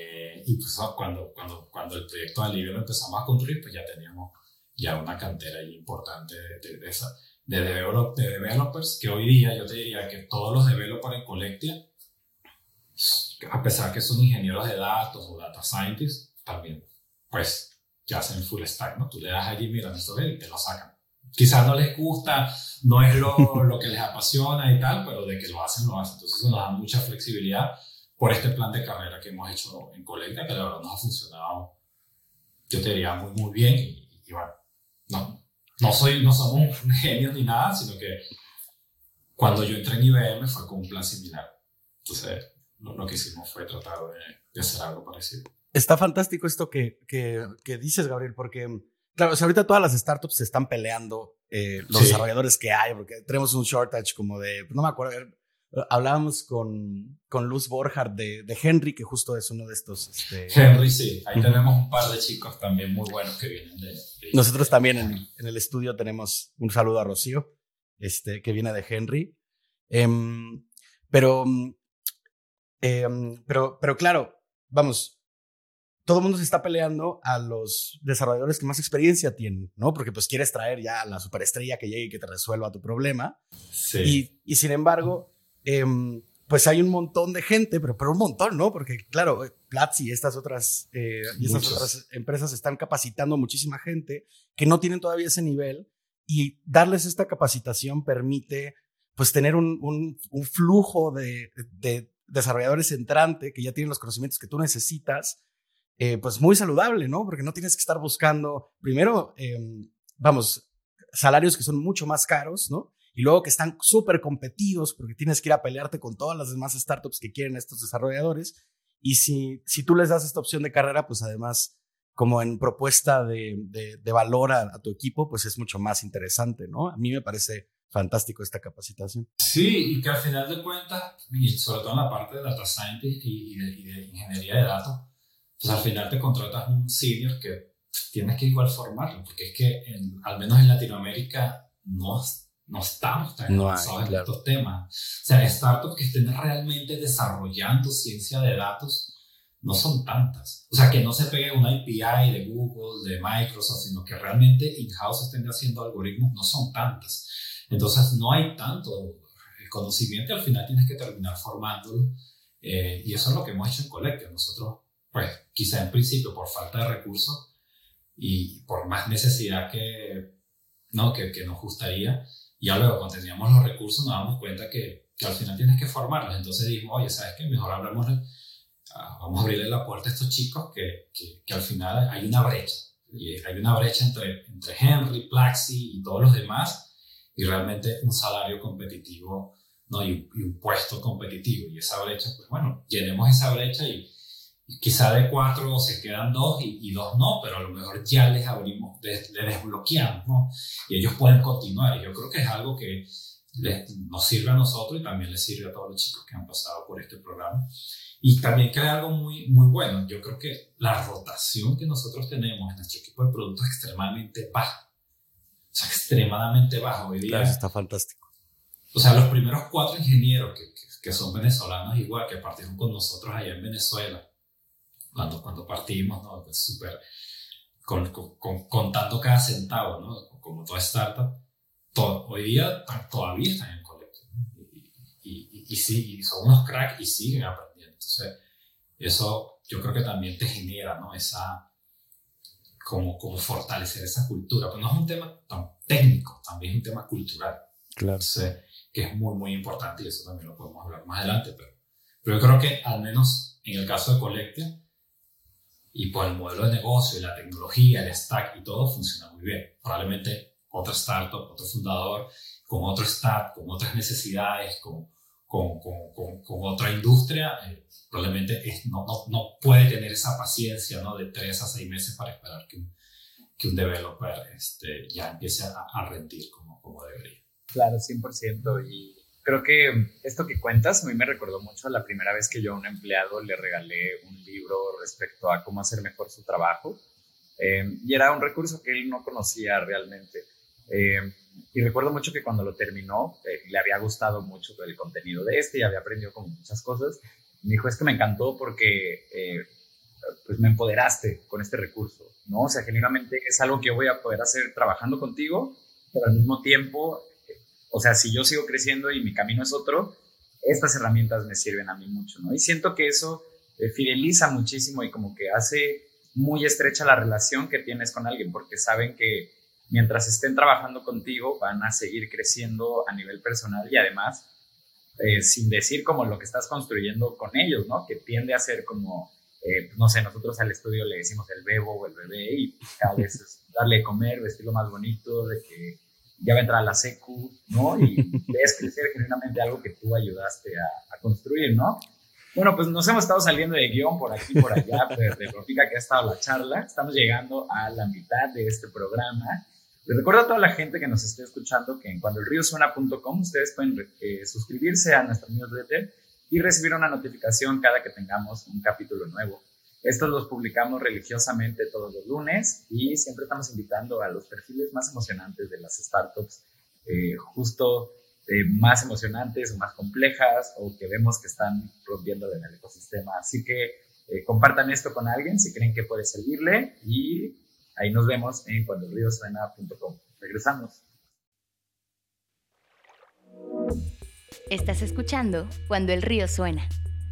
y pues cuando, cuando, cuando el proyecto de Alivio lo empezamos a construir, pues ya teníamos ya una cantera importante de, de, de, esa, de, develop, de, developers, que hoy día yo te diría que todos los developers en Collectia, a pesar que son ingenieros de datos o data scientists, también, pues ya hacen full stack, ¿no? Tú le das allí, mira, esto y te lo sacan. Quizás no les gusta, no es lo, lo que les apasiona y tal, pero de que lo hacen, lo hacen. Entonces eso nos da mucha flexibilidad por este plan de carrera que hemos hecho en Colecta, que la verdad nos ha funcionado, yo te diría, muy, muy bien. Y, y bueno, no, no, soy, no somos *laughs* genios ni nada, sino que cuando yo entré en IBM fue con un plan similar. Entonces, lo, lo que hicimos fue tratar de, de, hacer algo parecido. Está fantástico esto que, que, que dices, Gabriel, porque, claro, o sea, ahorita todas las startups se están peleando, eh, los sí. desarrolladores que hay, porque tenemos un shortage como de, no me acuerdo, hablábamos con, con Luz Borja de, de, Henry, que justo es uno de estos. Este... Henry, sí. Ahí tenemos un par de chicos también muy buenos que vienen de. de Nosotros también en, en, el estudio tenemos un saludo a Rocío, este, que viene de Henry. Eh, pero, eh, pero, pero claro, vamos, todo el mundo se está peleando a los desarrolladores que más experiencia tienen, ¿no? Porque pues quieres traer ya a la superestrella que llegue y que te resuelva tu problema. Sí. Y, y sin embargo, eh, pues hay un montón de gente, pero, pero un montón, ¿no? Porque claro, Platzi y estas otras, eh, y estas otras empresas están capacitando muchísima gente que no tienen todavía ese nivel y darles esta capacitación permite pues tener un, un, un flujo de, de, desarrolladores entrante que ya tienen los conocimientos que tú necesitas, eh, pues muy saludable, ¿no? Porque no tienes que estar buscando, primero, eh, vamos, salarios que son mucho más caros, ¿no? Y luego que están súper competidos porque tienes que ir a pelearte con todas las demás startups que quieren estos desarrolladores. Y si, si tú les das esta opción de carrera, pues además, como en propuesta de, de, de valor a, a, tu equipo, pues es mucho más interesante, ¿no? A mí me parece fantástico esta capacitación. Sí, y que al final de cuentas, y sobre todo en la parte de data scientist y, y, de, y de, ingeniería de datos, pues al final te contratas un senior que tienes que igual formarlo, porque es que en, al menos en Latinoamérica no no estamos tan no avanzados hay, en claro. estos temas. O sea, startups que estén realmente desarrollando ciencia de datos no son tantas. O sea, que no se pegue una API de Google, de Microsoft, sino que realmente in-house estén haciendo algoritmos, no son tantas. Entonces, no hay tanto conocimiento, al final tienes que terminar formándolo. Eh, y eso es lo que hemos hecho en Collective. Nosotros, pues, quizá en principio por falta de recursos y por más necesidad que, ¿no? que, que nos gustaría, ya luego, cuando teníamos los recursos, nos damos cuenta que, que al final tienes que formarlos. Entonces dijimos, oye, ¿sabes qué? Mejor hablamos, uh, vamos a abrirle la puerta a estos chicos que, que, que, al final hay una brecha. Y hay una brecha entre, entre Henry, Plaxi y todos los demás, y realmente un salario competitivo ¿no? y, y un puesto competitivo. Y esa brecha, pues bueno, llenemos esa brecha y, quizá de cuatro se quedan dos y, y, dos no, pero a lo mejor ya les abrimos, les, les, desbloqueamos, ¿no? Y ellos pueden continuar. Y yo creo que es algo que nos sirve a nosotros y también les sirve a todos los chicos que han pasado por este programa. Y también crea algo muy, muy bueno. Yo creo que la rotación que nosotros tenemos en nuestro equipo de productos es extremadamente baja. O sea, extremadamente baja hoy día. Claro, está fantástico. O sea, los primeros cuatro ingenieros que, que, son venezolanos igual, que partieron con nosotros allá en Venezuela, cuando, cuando partimos, ¿no? Pues súper, con, con, contando cada centavo, ¿no? Como toda startup, todo, hoy día todavía están en el colegio. Y, y, sí, son unos cracks y siguen aprendiendo. Entonces, eso yo creo que también te genera, ¿no? Esa, como, como fortalecer esa cultura. Pero no es un tema tan técnico, también es un tema cultural. Claro. Entonces, que es muy, muy importante y eso también lo podemos hablar más adelante, pero, pero yo creo que al menos en el caso de Colectia y por el modelo de negocio y la tecnología, el stack y todo funciona muy bien. Probablemente otro startup, otro fundador, con otro stack, con otras necesidades, con, con, con, con otra industria, eh, probablemente es, no, no, no, puede tener esa paciencia ¿no? de tres a seis meses para esperar que un, que un developer este, ya empiece a, a rendir como, como debería. Claro, 100%. Y creo que esto que cuentas a mí me recordó mucho la primera vez que yo a un empleado le regalé un libro respecto a cómo hacer mejor su trabajo. Eh, y era un recurso que él no conocía realmente. Eh, y recuerdo mucho que cuando lo terminó, eh, le había gustado mucho el contenido de este y había aprendido como muchas cosas. me dijo, es que me encantó porque pues me empoderaste con este recurso, ¿no? O sea, genuinamente es algo que yo voy a poder hacer trabajando contigo, pero al mismo tiempo o sea, si yo sigo creciendo y mi camino es otro, estas herramientas me sirven a mí mucho, ¿no? Y siento que eso eh, fideliza muchísimo y como que hace muy estrecha la relación que tienes con alguien, porque saben que mientras estén trabajando contigo van a seguir creciendo a nivel personal y además, eh, sin decir como lo que estás construyendo con ellos, ¿no? Que tiende a ser como, eh, no sé, nosotros al estudio le decimos el bebo o el bebé y cada vez es darle de comer, vestirlo más bonito, de que ya a a la secu, ¿no? Y ves crecer genuinamente algo que tú ayudaste a, construir, ¿no? Bueno, pues nos hemos estado saliendo de guion por aquí, por allá, *laughs* pues, de lo que ha estado la charla. Estamos llegando a la mitad de este programa. Les recuerdo a toda la gente que nos esté escuchando que en cuandoelriosuena.com ustedes pueden eh, suscribirse a nuestro newsletter y recibir una notificación cada que tengamos un capítulo nuevo. Estos los publicamos religiosamente todos los lunes y siempre estamos invitando a los perfiles más emocionantes de las startups, eh, justo eh, más emocionantes o más complejas o que vemos que están rompiendo en el ecosistema. Así que eh, compartan esto con alguien si creen que puede servirle y ahí nos vemos en cuandolriosuena.com. Regresamos. Estás escuchando Cuando el río suena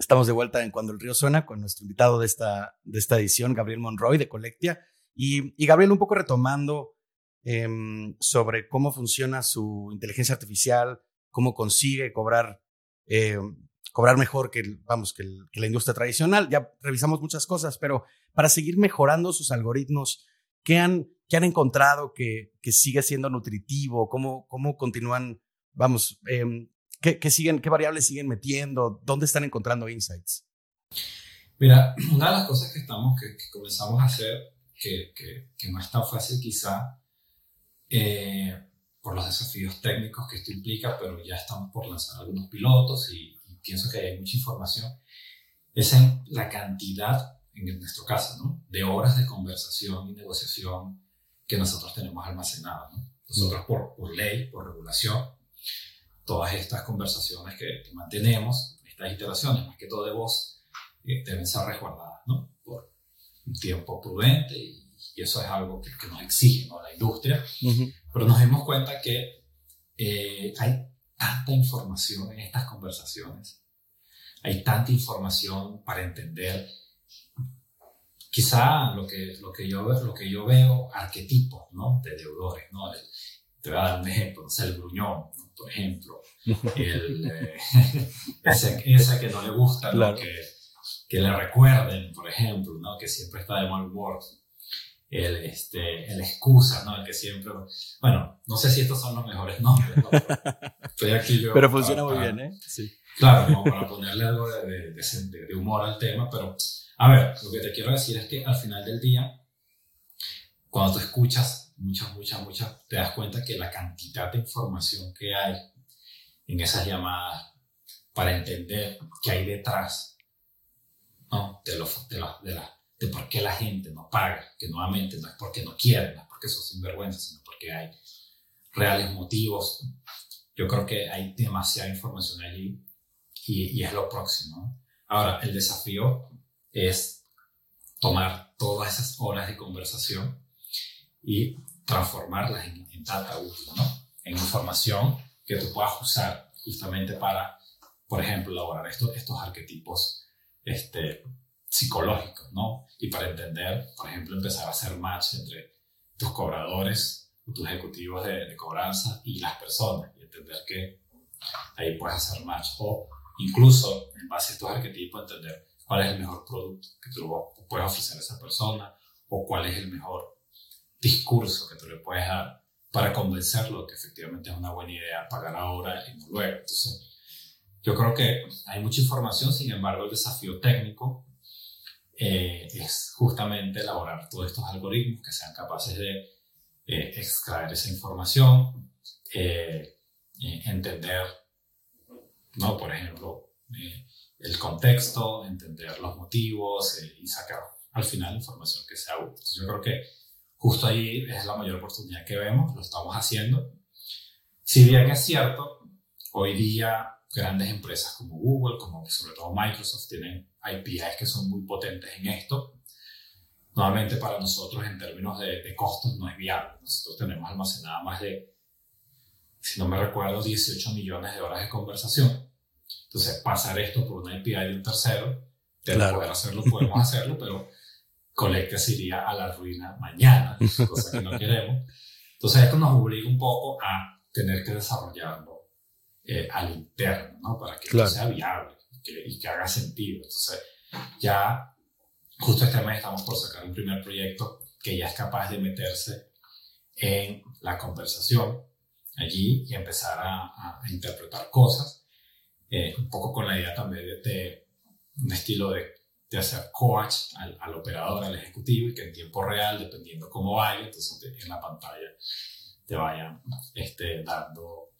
Estamos de vuelta en Cuando el Río Suena con nuestro invitado de esta, de esta edición, Gabriel Monroy de Colectia. Y, Gabriel, un poco retomando em, sobre cómo funciona su inteligencia artificial, cómo consigue cobrar, em, cobrar mejor que, vamos, que, la industria tradicional. Ya revisamos muchas cosas, pero para seguir mejorando sus algoritmos, ¿qué han, qué han encontrado que, que sigue siendo nutritivo? ¿Cómo, cómo continúan, vamos, eh, ¿Qué, siguen, ¿Qué variables siguen metiendo? ¿Dónde están encontrando insights? Mira, una de las cosas que, estamos, que, comenzamos a hacer, que, que, no es tan fácil quizá, eh, por los desafíos técnicos que esto implica, pero ya estamos por lanzar algunos pilotos y, pienso que hay mucha información, es en la cantidad, en nuestro caso, ¿no? de horas de conversación y negociación que nosotros tenemos almacenadas. ¿no? Nosotros por, por ley, por regulación, todas estas conversaciones que, mantenemos, estas iteraciones, más que todo de voz, eh, deben ser resguardadas ¿no? por un tiempo prudente y, eso es algo que, nos exige ¿no? la industria. Pero nos dimos cuenta que eh, hay tanta información en estas conversaciones, hay tanta información para entender quizá lo que, lo que, yo, lo que yo veo, arquetipos ¿no? de deudores, ¿no? Te voy a dar un ejemplo, no sé, el gruñón, por ejemplo, el, *laughs* eh, *laughs* ese, que no le gusta, que, que, le recuerden, por ejemplo, ¿no? que siempre está de mal humor, el, este, el excusa, ¿no? el que siempre, bueno, no sé si estos son los mejores nombres, ¿no? *laughs* Estoy aquí yo pero funciona muy bien, ¿eh? Sí. Claro, como para ponerle algo de, de, de humor al tema, pero a ver, lo que te quiero decir es que al final del día, cuando tú escuchas muchas, muchas, muchas, te das cuenta que la cantidad de información que hay en esas llamadas para entender qué hay detrás ¿no? de, de, la, de, la, de por qué la gente no paga, que nuevamente no es porque no quieren, no es porque son sinvergüenzas, sino porque hay reales motivos. Yo creo que hay demasiada información allí y, y es lo próximo. Ahora, el desafío es tomar todas esas horas de conversación y transformarlas en, data útil, ¿no? en información que tú puedas usar justamente para, por ejemplo, elaborar estos, estos arquetipos este, psicológicos, ¿no? Y para entender, por ejemplo, empezar a hacer match entre tus cobradores, tus ejecutivos de, de cobranza y las personas, y entender que ahí puedes hacer match. O incluso, en base a estos arquetipos, entender cuál es el mejor producto que tú puedes ofrecer a esa persona o cuál es el mejor discurso que tú le puedes dar para convencerlo que efectivamente es una buena idea pagar ahora y no luego. Entonces, yo creo que hay mucha información, sin embargo, el desafío técnico eh, es justamente elaborar todos estos algoritmos que sean capaces de eh, extraer esa información, eh, entender, ¿no? por ejemplo, el contexto, entender los motivos y sacar al final información que sea útil. Yo creo que Justo ahí es la mayor oportunidad que vemos, lo estamos haciendo. Si bien es cierto, hoy día grandes empresas como Google, como sobre todo Microsoft, tienen APIs que son muy potentes en esto. Nuevamente para nosotros en términos de, de costos no es viable. Nosotros tenemos almacenada más de, si no me recuerdo, 18 millones de horas de conversación. Entonces, pasar esto por una API de un tercero, de poder hacerlo, podemos *laughs* hacerlo, pero Colecta se iría a la ruina mañana, cosa que no queremos. Entonces esto nos obliga un poco a tener que desarrollarlo eh, al interno, ¿no? Para que sea viable y que, haga sentido. Entonces ya justo este mes estamos por sacar un primer proyecto que ya es capaz de meterse en la conversación allí y empezar a, interpretar cosas, eh, un poco con la idea también de un estilo de de hacer coach al, al, operador, al ejecutivo, y que en tiempo real, dependiendo cómo vaya, entonces en la pantalla te vayan este, dando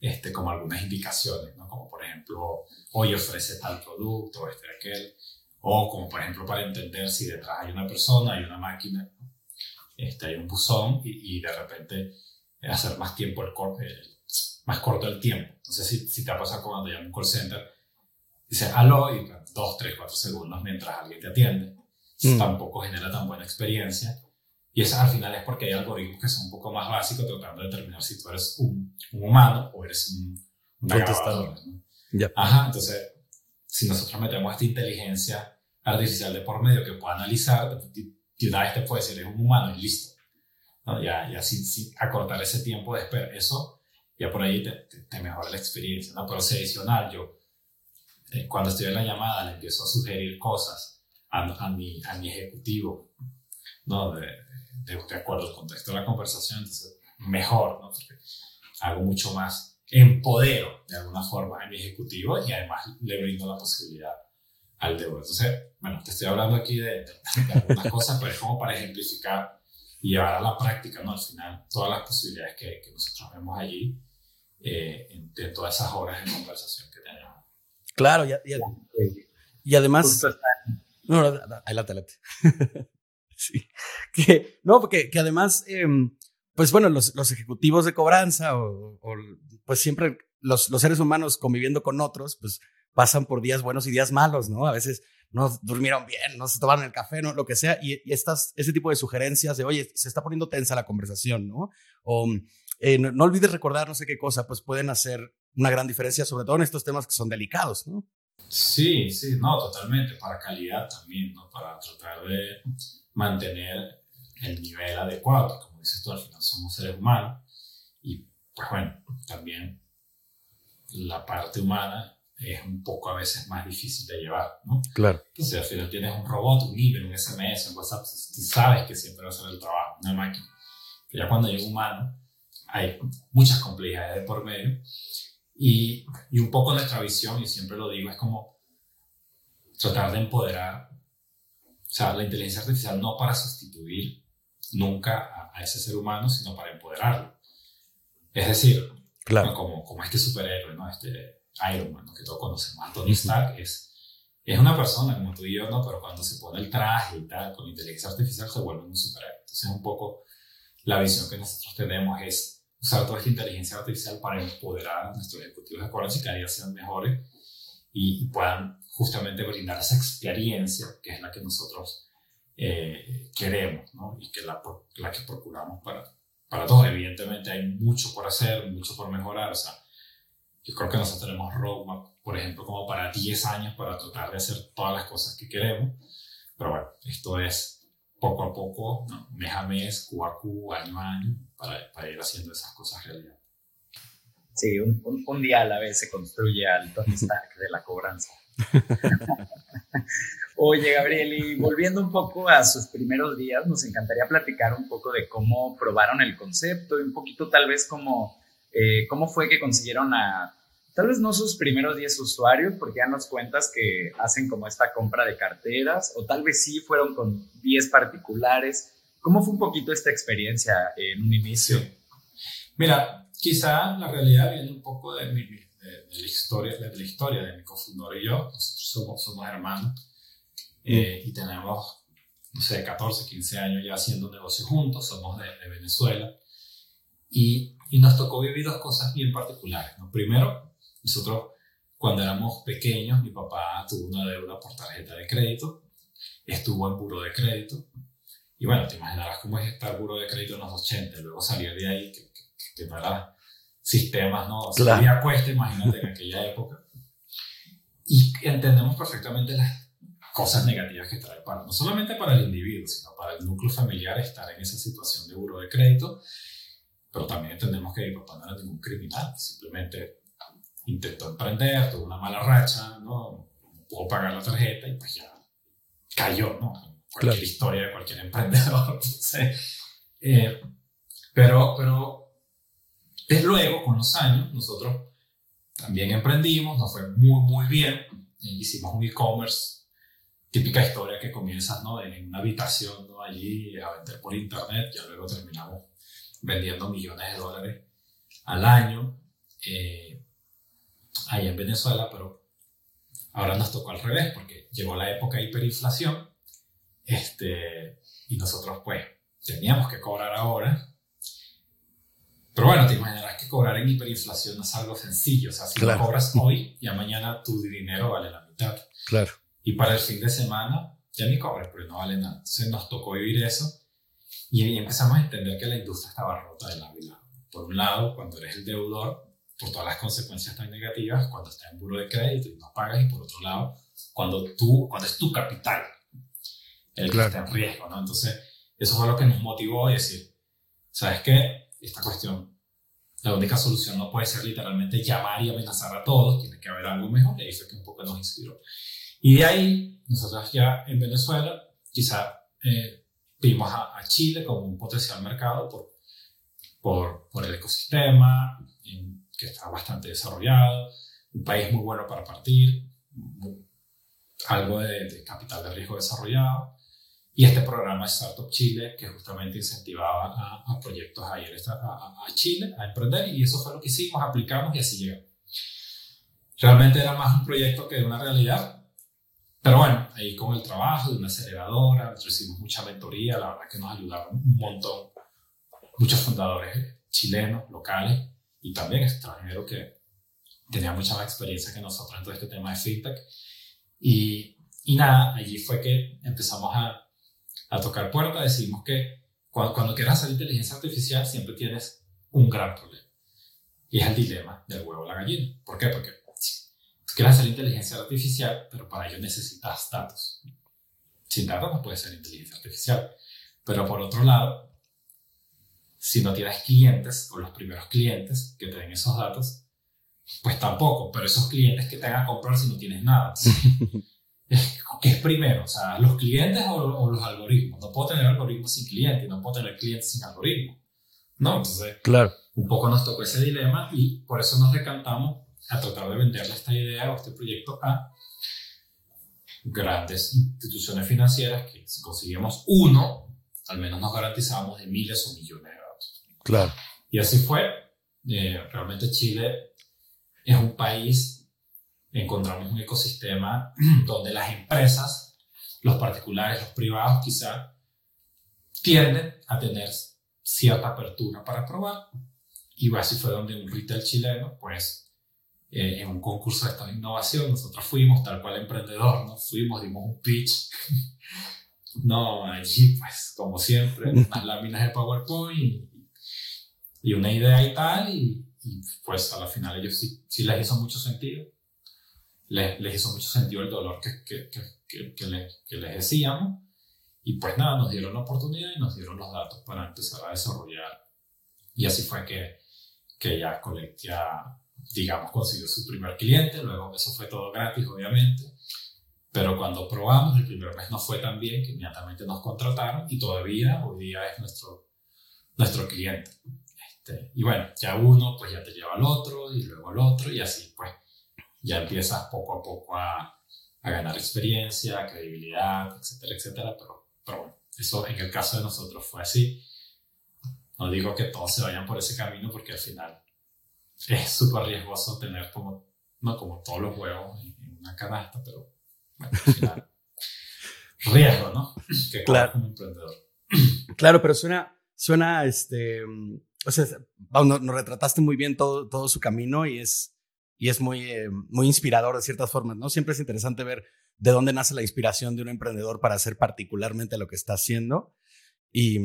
este, como algunas indicaciones, ¿no? como por ejemplo, hoy ofrece tal producto, este, aquel, o como por ejemplo para entender si detrás hay una persona, hay una máquina, este, hay un buzón, y, y de repente hacer más tiempo el, el, más corto el tiempo. Entonces, si, si te ha pasado cuando llamas un call center, dice aló y dos, tres, cuatro segundos mientras alguien te atiende. Mm. Tampoco genera tan buena experiencia. Y eso al final es porque hay algoritmos que son un poco más básicos tratando de determinar si tú eres un, un humano o eres un, un agravador. Ajá, entonces, si nosotros metemos esta inteligencia artificial de por medio que pueda analizar, de una vez te puede decir, es un humano y listo. ¿no? Ya, ya sin, sin, acortar ese tiempo de espera. Eso ya por ahí te, te, te mejora la experiencia. ¿no? Pero si adicional yo cuando estoy en la llamada le empiezo a sugerir cosas a, a, mi, a mi ejecutivo, ¿no? De, de, acuerdo al contexto de la conversación, entonces mejor, ¿no? Porque hago mucho más, empodero de alguna forma a mi ejecutivo y además le brindo la posibilidad al de Entonces, bueno, te estoy hablando aquí de, de, algunas cosas, pero es como para ejemplificar y llevar a la práctica, ¿no? Al final, todas las posibilidades que, que nosotros vemos allí, eh, de todas esas horas de conversación que tenemos. Claro, y, y, además... No, adelante, adelante. *laughs* sí. Que, no, porque que además, em, pues bueno, los, los, ejecutivos de cobranza o, pues siempre los, los, seres humanos conviviendo con otros, pues pasan por días buenos y días malos, ¿no? A veces no durmieron bien, no se tomaron el café, no, lo que sea, y, y estas, ese tipo de sugerencias de, oye, se está poniendo tensa la conversación, ¿no? O eh, no, no, olvides recordar no sé qué cosa, pues pueden hacer una gran diferencia, sobre todo en estos temas que son delicados, ¿no? Sí, sí, no, totalmente, para calidad también, ¿no? Para tratar de mantener el nivel adecuado, como dices tú, al final somos seres humanos y pues bueno, también la parte humana es un poco a veces más difícil de llevar, ¿no? Claro. Entonces, al final tienes un robot, un email, un SMS, un WhatsApp, tú sabes que siempre va a hacer el trabajo, una máquina. Pero ya cuando hay un humano, hay muchas complejidades de por medio. Y, y un poco nuestra visión, y siempre lo digo, es como tratar de empoderar, o sea, la inteligencia artificial no para sustituir nunca a, ese ser humano, sino para empoderarlo. Es decir, claro. como, como este superhéroe, ¿no? Este, Iron Man, que todos conocemos, Tony Stark, es, es una persona como tú y yo, ¿no? Pero cuando se pone el traje y tal, con inteligencia artificial, se vuelve un superhéroe. Entonces, un poco la visión que nosotros tenemos es usar toda esta inteligencia artificial para empoderar a nuestros ejecutivos Corazón y cada día sean mejores y, puedan justamente brindar esa experiencia que es la que nosotros eh, queremos, ¿no? Y que la, la que procuramos para, para todos. Evidentemente hay mucho por hacer, mucho por mejorar, o sea, yo creo que nosotros tenemos roadmap, por ejemplo, como para 10 años para tratar de hacer todas las cosas que queremos. Pero bueno, esto es poco a poco, mes a mes, Q a Q, año a año, para, para ir haciendo esas cosas realidad. Sí, un, un, día a la vez se construye al Tony Stark de la cobranza. *laughs* Oye, Gabriel, y volviendo un poco a sus primeros días, nos encantaría platicar un poco de cómo probaron el concepto y un poquito tal vez cómo eh, ¿Cómo fue que consiguieron a, tal vez no sus primeros 10 usuarios, porque ya nos cuentas que hacen como esta compra de carteras, o tal vez sí fueron con 10 particulares? ¿Cómo fue un poquito esta experiencia en un inicio? Mira, quizá la realidad viene un poco de, mi, de, la, historia, de la historia de mi cofundador y yo. Nosotros somos, hermanos eh, y tenemos, no sé, 14, 15 años ya haciendo negocios juntos, somos de, de Venezuela. Y y nos tocó vivir dos cosas bien particulares. ¿no? Primero, nosotros cuando éramos pequeños, mi papá tuvo una deuda por tarjeta de crédito, estuvo en buro de crédito. Y bueno, te imaginarás cómo es estar buro de crédito en los 80, luego salir de ahí, que, que, no era sistemas, ¿no? Claro. Salía cuesta, imagínate, en aquella época. Y entendemos perfectamente las cosas negativas que trae para, no solamente para el individuo, sino para el núcleo familiar estar en esa situación de buro de crédito pero también entendemos que mi papá no era ningún criminal, simplemente intentó emprender, tuvo una mala racha, ¿no? pudo pagar la tarjeta y pues ya cayó, ¿no? Cualquier historia de cualquier *laughs* emprendedor. eh, pero, pero luego, con los años, nosotros también emprendimos, nos fue muy, muy bien. Hicimos un e-commerce, típica historia que comienzas ¿no? en una habitación ¿no? allí a vender por internet, ya luego terminamos vendiendo millones de dólares al año eh, ahí en Venezuela, pero ahora nos tocó al revés porque llegó la época de hiperinflación este, y nosotros pues teníamos que cobrar ahora. Pero bueno, te imaginarás que cobrar en hiperinflación no es algo sencillo. O sea, si lo cobras hoy, ya mañana tu dinero vale la mitad. Claro. Y para el fin de semana ya ni cobres, pero no vale nada. Entonces nos tocó vivir eso y empezamos a entender que la industria estaba rota de y lado. Por un lado, cuando eres el deudor, por todas las consecuencias tan negativas, cuando estás en buro de crédito y no pagas, y por otro lado, cuando, tú, cuando es tu capital el que está en riesgo, ¿no? Entonces, eso fue lo que nos motivó a decir, ¿sabes qué? Esta cuestión, la única solución no puede ser literalmente llamar y amenazar a todos, tiene que haber algo mejor, y ahí fue que un poco nos inspiró. Y de ahí, nosotros ya en Venezuela, quizá eh, vimos a, Chile como un potencial mercado por, por, por el ecosistema, que está bastante desarrollado, un país muy bueno para partir, algo de, capital de riesgo desarrollado, y este programa Startup Chile, que justamente incentivaba a, proyectos a ir a, a, Chile a emprender, y eso fue lo que hicimos, aplicamos y así llegamos. Realmente era más un proyecto que una realidad, pero bueno, ahí con el trabajo de una aceleradora, recibimos mucha mentoría, la verdad que nos ayudaron un montón, muchos fundadores chilenos, locales y también extranjeros que tenían mucha más experiencia que nosotros en todo este tema de fintech. Y, y nada, allí fue que empezamos a, a tocar puertas, decidimos que cuando, cuando quieras hacer inteligencia artificial siempre tienes un gran problema. Y es el dilema del huevo a la gallina. ¿Por qué? Porque quieres hacer inteligencia artificial, pero para ello necesitas datos. Sin datos no puede ser inteligencia artificial. Pero por otro lado, si no tienes clientes o los primeros clientes que te den esos datos, pues tampoco, pero esos clientes que te van a comprar si no tienes nada. *laughs* ¿Qué es primero? O sea, los clientes o, los algoritmos. No puedo tener algoritmos sin clientes, no puedo tener clientes sin algoritmos. No, entonces, claro. un poco nos tocó ese dilema y por eso nos decantamos a tratar de venderle esta idea o este proyecto a grandes instituciones financieras que si conseguíamos uno, al menos nos garantizamos de miles o millones. Claro. Y así fue. Eh, realmente Chile es un país, encontramos un ecosistema *clears throat* donde las empresas, los particulares, los privados quizá, tienden a tener cierta apertura para probar. Y así fue donde un retail chileno, pues, eh, en un concurso de esta innovación, nosotros fuimos tal cual emprendedor, ¿no? Fuimos, dimos un pitch. *laughs* no, allí, pues, como siempre, *laughs* unas láminas de PowerPoint y, una idea y tal, y, pues a la final ellos sí, sí, les hizo mucho sentido. Les, les hizo mucho sentido el dolor que, que, que, que, les, que les decíamos. Y pues nada, nos dieron la oportunidad y nos dieron los datos para empezar a desarrollar. Y así fue que, que ya Colectia digamos, consiguió su primer cliente, luego eso fue todo gratis, obviamente, pero cuando probamos el primer mes no fue tan bien que inmediatamente nos contrataron y todavía hoy día es nuestro, nuestro cliente. Este, y bueno, ya uno pues ya te lleva al otro y luego al otro y así pues ya empiezas poco a poco a, a ganar experiencia, credibilidad, etcétera, etcétera, pero, pero bueno, eso en el caso de nosotros fue así. No digo que todos se vayan por ese camino porque al final es súper riesgoso tener como, no como todos los huevos en, una canasta, pero bueno, al final, *laughs* riesgo, ¿no? Que claro. como emprendedor. Claro, pero suena, suena, este, o sea, nos, retrataste muy bien todo, todo su camino y es, y es muy, eh, muy inspirador de ciertas formas, ¿no? Siempre es interesante ver de dónde nace la inspiración de un emprendedor para hacer particularmente lo que está haciendo. Y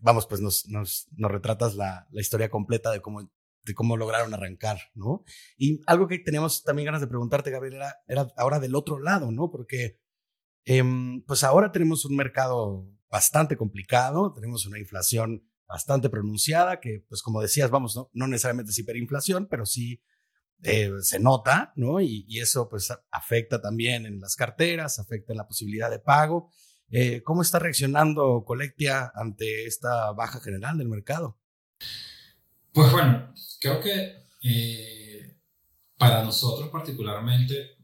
vamos, pues nos, nos, nos retratas la, la, historia completa de cómo de cómo lograron arrancar, ¿no? Y algo que teníamos también ganas de preguntarte, Gabriel, era, ahora del otro lado, ¿no? Porque em, pues ahora tenemos un mercado bastante complicado, tenemos una inflación bastante pronunciada, que pues como decías, vamos, no, no necesariamente es hiperinflación, pero sí eh, se nota, ¿no? Y, eso pues afecta también en las carteras, afecta en la posibilidad de pago. Eh, ¿Cómo está reaccionando Colectia ante esta baja general del mercado? Pues bueno, creo que eh, para nosotros particularmente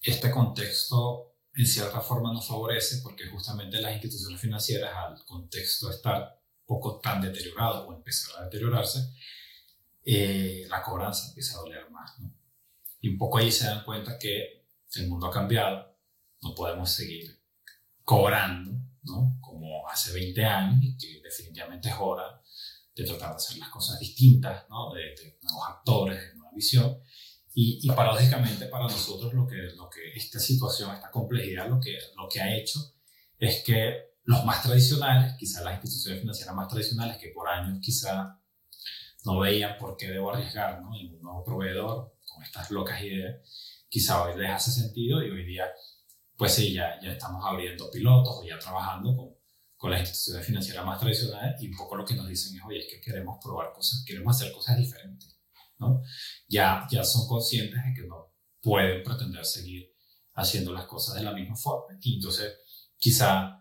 este contexto en cierta forma nos favorece porque justamente las instituciones financieras al contexto estar poco tan deteriorado o empezar a deteriorarse, eh, la cobranza empieza a doler más. Y un poco ahí se dan cuenta que el mundo ha cambiado, no podemos seguir cobrando ¿no? como hace 20 años y que definitivamente es hora de tratar de hacer las cosas distintas, ¿no? de, nuevos actores, de nueva visión. Y, y, paradójicamente para nosotros lo que, lo que esta situación, esta complejidad, lo que, lo que ha hecho es que los más tradicionales, quizás las instituciones financieras más tradicionales que por años quizá no veían por qué debo arriesgar ¿no? en un nuevo proveedor con estas locas ideas, quizá hoy les hace sentido y hoy día, pues sí, ya, ya estamos abriendo pilotos o ya trabajando con, con las instituciones financieras más tradicionales y un poco lo que nos dicen es, oye, es que queremos probar cosas, queremos hacer cosas diferentes, ¿no? Ya, ya son conscientes de que no pueden pretender seguir haciendo las cosas de la misma forma y entonces quizá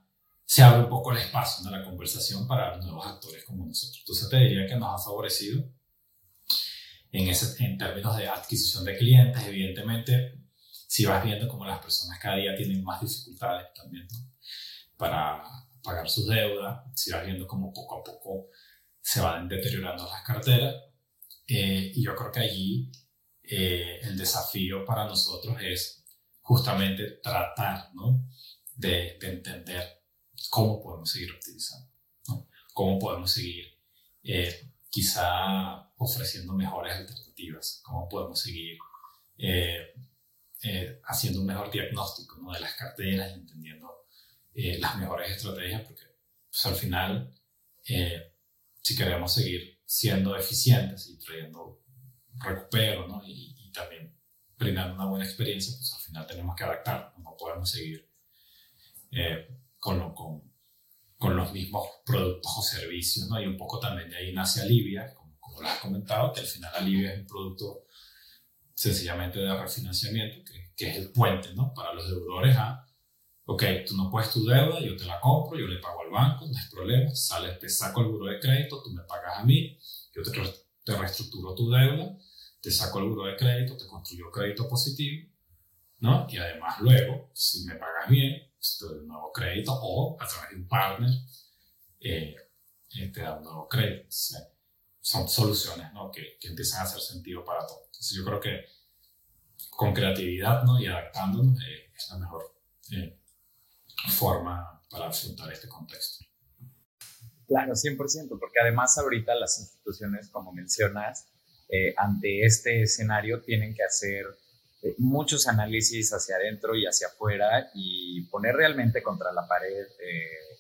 se abre un poco el espacio en la conversación para nuevos actores como nosotros. Entonces te diría que nos ha favorecido en, ese, en términos de adquisición de clientes, evidentemente, si vas viendo como las personas cada día tienen más dificultades también, ¿no? Para pagar sus deudas, si vas viendo como poco a poco se van deteriorando las carteras. Eh, y yo creo que allí eh, el desafío para nosotros es justamente tratar ¿no? de, de, entender cómo podemos seguir optimizando, ¿no? cómo podemos seguir eh, quizá ofreciendo mejores alternativas, cómo podemos seguir haciendo un mejor diagnóstico ¿no? de las carteras y entendiendo eh, las mejores estrategias, porque pues, al final, eh, si queremos seguir siendo eficientes y trayendo recupero ¿no? y, también brindando una buena experiencia, pues al final tenemos que adaptar, no podemos seguir eh, con, lo, con, con, los, mismos productos o servicios, ¿no? Y un poco también de ahí nace Alivia, como, como lo has comentado, que al final Alivia es un producto sencillamente de refinanciamiento, que, que es el puente, ¿no? Para los deudores a, ok, tú no puedes tu deuda, yo te la compro, yo le pago al banco, no hay problema, sales, te saco el buro de crédito, tú me pagas a mí, yo te, te reestructuro tu deuda, te saco el buro de crédito, te construyo crédito positivo, ¿no? Y además luego, si me pagas bien, un nuevo crédito o a través de un partner eh, eh, te da un nuevo crédito. son soluciones ¿no? que, que, empiezan a hacer sentido para todos. Entonces yo creo que con creatividad ¿no? y adaptándonos eh, es la mejor forma para afrontar este contexto. Claro, 100%, porque además ahorita las instituciones, como mencionas, ante este escenario tienen que hacer eh, muchos análisis hacia adentro y hacia afuera y poner realmente contra la pared eh,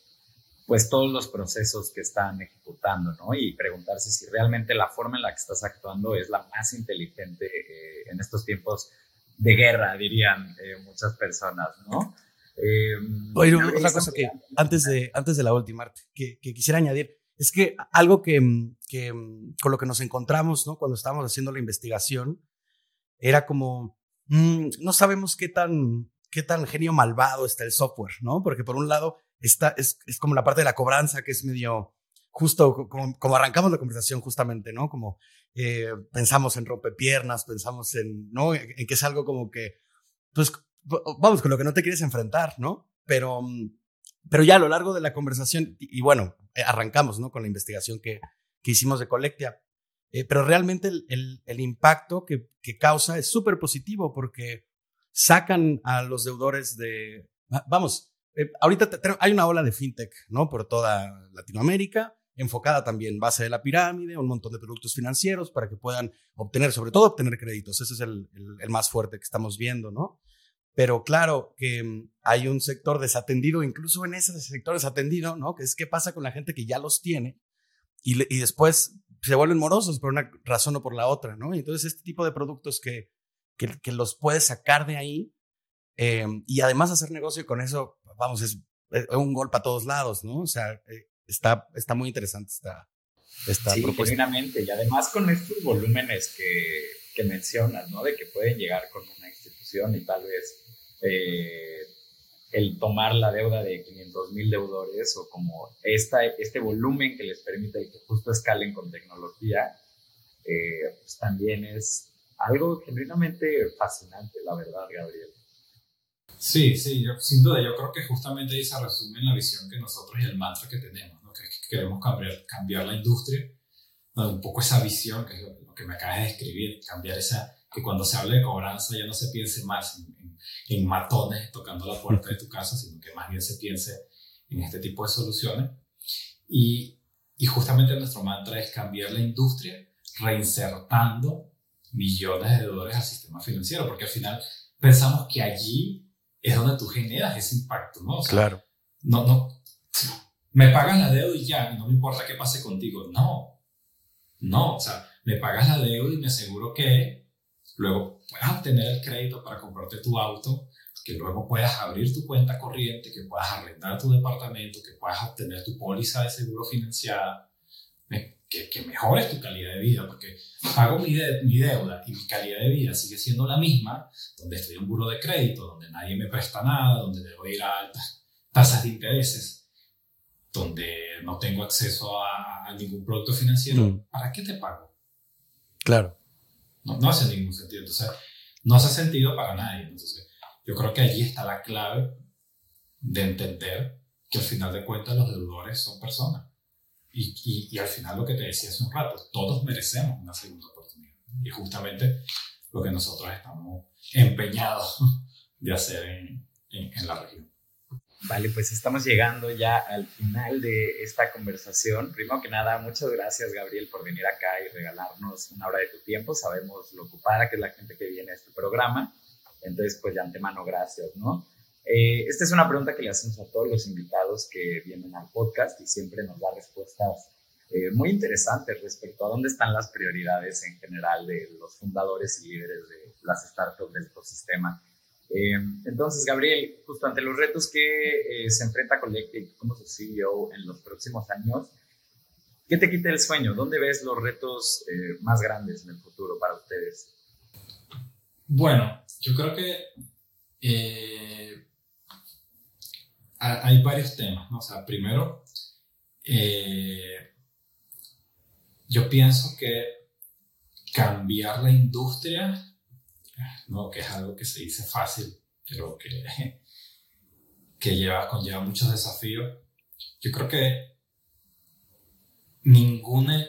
pues todos los procesos que están ejecutando, ¿no? Y preguntarse si realmente la forma en la que estás actuando es la más inteligente eh, en estos tiempos de guerra, dirían muchas personas, ¿no? Oye, otra cosa que antes de, antes de la última, que, que quisiera añadir, es que algo que, que, con lo que nos encontramos, ¿no? Cuando estábamos haciendo la investigación, era como Mm, no sabemos qué tan, qué tan genio malvado está el software, ¿no? Porque por un lado está, es, es como la parte de la cobranza que es medio justo como, como arrancamos la conversación justamente, ¿no? Como eh, pensamos en rompepiernas, pensamos en, ¿no? En, que es algo como que, pues, vamos, con lo que no te quieres enfrentar, ¿no? Pero, pero ya a lo largo de la conversación, y, bueno, eh, arrancamos, ¿no? Con la investigación que, que hicimos de Colectia, eh, pero realmente el, el, impacto que, que, causa es súper positivo porque sacan a los deudores de, vamos, eh, ahorita hay una ola de fintech, ¿no? Por toda Latinoamérica, enfocada también base de la pirámide, un montón de productos financieros para que puedan obtener, sobre todo obtener créditos. Ese es el, el, más fuerte que estamos viendo, ¿no? Pero claro que mm, hay un sector desatendido, incluso en ese sector desatendido, ¿no? Que es qué pasa con la gente que ya los tiene y, y después se vuelven morosos por una razón o por la otra, ¿no? Y entonces este tipo de productos que, que, los puedes sacar de ahí eh, y además hacer negocio con eso, vamos, es, un golpe a todos lados, ¿no? O sea, eh, está, está muy interesante esta, esta sí, propuesta. y además con estos volúmenes que, que mencionas, ¿no? De que pueden llegar con una institución y tal vez eh, el tomar la deuda de 500 mil deudores o como esta, este volumen que les permite que justo escalen con tecnología, eh, pues también es algo genuinamente fascinante, la verdad, Gabriel. Sí, sí, yo, sin duda, yo creo que justamente ahí se resume en la visión que nosotros y el mantra que tenemos, ¿no? que, queremos cambiar, cambiar la industria, un poco esa visión, que es lo, que me acabas de describir, cambiar esa, que cuando se hable de cobranza ya no se piense más en, en matones tocando la puerta de tu casa, sino que más bien se piense en este tipo de soluciones. Y, y justamente nuestro mantra es cambiar la industria reinsertando millones de dólares al sistema financiero, porque al final pensamos que allí es donde tú generas ese impacto, ¿no? claro. No, no, me pagas la deuda y ya, no me importa qué pase contigo. No, no, o sea, me pagas la deuda y me aseguro que luego puedas obtener el crédito para comprarte tu auto, que luego puedas abrir tu cuenta corriente, que puedas arrendar tu departamento, que puedas obtener tu póliza de seguro financiada, que, que mejores tu calidad de vida, porque pago mi, mi deuda y mi calidad de vida sigue siendo la misma, donde estoy en un buro de crédito, donde nadie me presta nada, donde debo ir a altas tasas de intereses, donde no tengo acceso a, ningún producto financiero, mm. ¿para qué te pago? Claro. No, no hace ningún sentido. Entonces, no hace sentido para nadie. Entonces, yo creo que allí está la clave de entender que al final de cuentas los deudores son personas. Y, y, y al final lo que te decía hace un rato, todos merecemos una segunda oportunidad. Y justamente lo que nosotros estamos empeñados *laughs* de hacer en, en, en la región. Vale, pues estamos llegando ya al final de esta conversación. Primero que nada, muchas gracias Gabriel por venir acá y regalarnos una hora de tu tiempo. Sabemos lo ocupada que es la gente que viene a este programa. Entonces, pues de antemano, gracias, ¿no? Eh, esta es una pregunta que le hacemos a todos los invitados que vienen al podcast y siempre nos da respuestas eh, muy interesantes respecto a dónde están las prioridades en general de los fundadores y líderes de las startups del ecosistema Eh, entonces, Gabriel, justo ante los retos que eh, se enfrenta Collective como su CEO en los próximos años, ¿qué te quita el sueño? ¿Dónde ves los retos eh, más grandes en el futuro para ustedes? Bueno, yo creo que hay varios temas, ¿no? O sea, primero, yo pienso que cambiar la industria ¿no? que es algo que se dice fácil, pero que, *laughs* que lleva, conlleva muchos desafíos. Yo creo que ninguna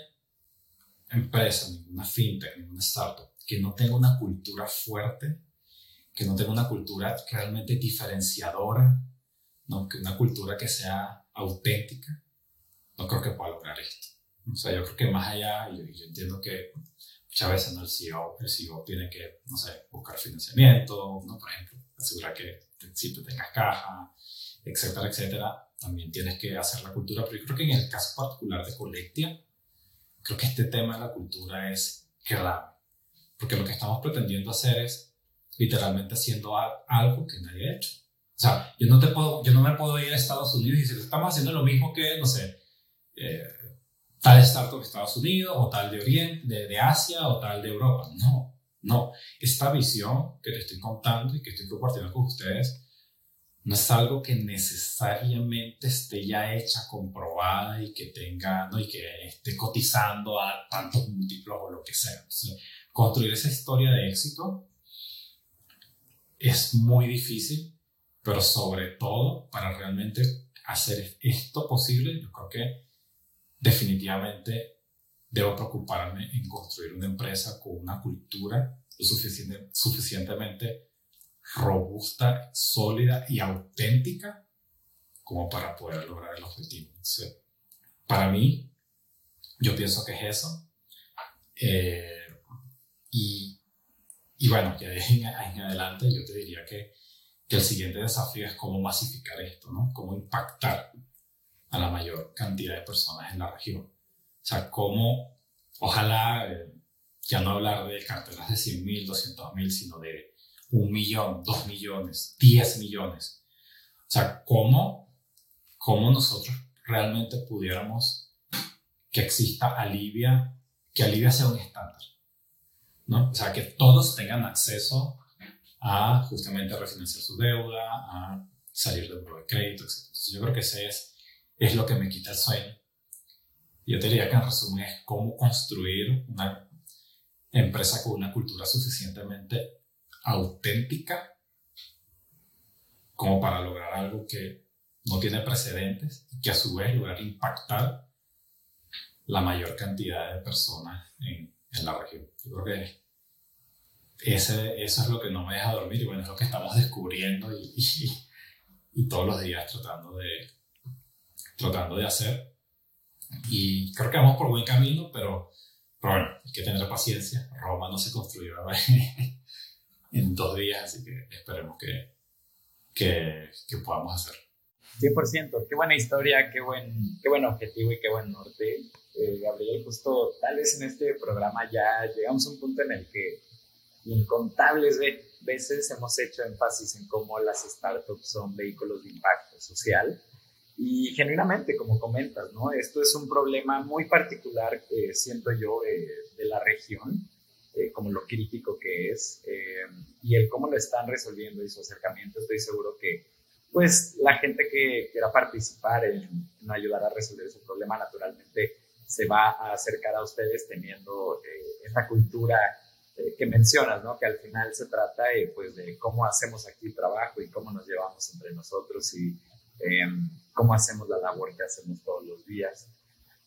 empresa, ninguna fintech, ninguna startup que no tenga una cultura fuerte, que no tenga una cultura realmente diferenciadora, ¿no? que una cultura que sea auténtica, no creo que pueda lograr esto. O sea, yo creo que más allá, yo, yo entiendo que muchas veces ¿no? el, CEO, el CEO tiene que, no sé, buscar financiamiento, ¿no? por ejemplo, asegurar que siempre tengas caja, etcétera, etcétera. También tienes que hacer la cultura, pero yo creo que en el caso particular de Colectia, creo que este tema de la cultura es clave, porque lo que estamos pretendiendo hacer es literalmente haciendo algo que nadie ha hecho. O sea, yo no, te puedo, yo no me puedo ir a Estados Unidos y decir, estamos haciendo lo mismo que, no sé, eh, tal startup de Estados Unidos o tal de Oriente, de, de, Asia o tal de Europa. No, no. Esta visión que te estoy contando y que estoy compartiendo con ustedes no es algo que necesariamente esté ya hecha, comprobada y que tenga, ¿no? y que esté cotizando a tantos múltiplos o lo que sea. construir esa historia de éxito es muy difícil, pero sobre todo para realmente hacer esto posible, yo creo que definitivamente debo preocuparme en construir una empresa con una cultura lo suficiente, suficientemente robusta, sólida y auténtica como para poder lograr el objetivo. para mí, yo pienso que es eso. Eh, y, y, bueno, ya en, en, adelante yo te diría que, que el siguiente desafío es cómo masificar esto, ¿no? Cómo impactar a la mayor cantidad de personas en la región. O sea, cómo, ojalá, eh, ya no hablar de carteras de 100 mil, 200 mil, sino de un millón, dos millones, 10 millones. O sea, cómo, cómo nosotros realmente pudiéramos que exista Alivia, que Alivia sea un estándar. ¿no? O sea, que todos tengan acceso a justamente refinanciar su deuda, a salir de un de crédito, etc. Yo creo que ese es es lo que me quita el sueño. Yo te diría que en resumen es cómo construir una empresa con una cultura suficientemente auténtica como para lograr algo que no tiene precedentes y que a su vez lograr impactar la mayor cantidad de personas en, la región. Yo creo que ese, eso es lo que no me deja dormir y bueno, es lo que estamos descubriendo y todos los días tratando de, tratando de hacer. Y creo que vamos por buen camino, pero, pero bueno, hay que tener paciencia. Roma no se construyó *laughs* en dos días, así que esperemos que, que, que podamos hacer. 100%, qué buena historia, qué buen, qué buen objetivo y qué buen norte. Eh, Gabriel, justo tal vez en este programa ya llegamos a un punto en el que incontables veces hemos hecho énfasis en cómo las startups son vehículos de impacto social y genuinamente, como comentas, ¿no? Esto es un problema muy particular, eh, siento yo, eh, de la región, eh, como lo crítico que es, eh, y el cómo lo están resolviendo y su acercamiento, estoy seguro que, pues, la gente que quiera participar en, en ayudar a resolver ese problema, naturalmente se va a acercar a ustedes teniendo esta cultura que mencionas, ¿no? Que al final se trata, pues, de cómo hacemos aquí trabajo y cómo nos llevamos entre nosotros y cómo hacemos la labor que hacemos todos los días.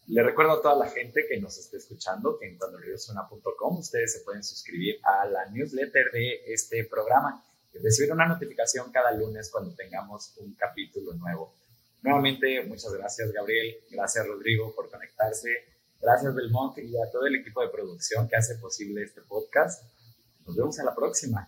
Le recuerdo a toda la gente que nos esté escuchando que en cuandolriosuna.com ustedes se pueden suscribir a la newsletter de este programa y recibir una notificación cada lunes cuando tengamos un capítulo nuevo. Nuevamente, muchas gracias Gabriel, gracias Rodrigo por conectarse, gracias Belmonte y a todo el equipo de producción que hace posible este podcast. Nos vemos en la próxima.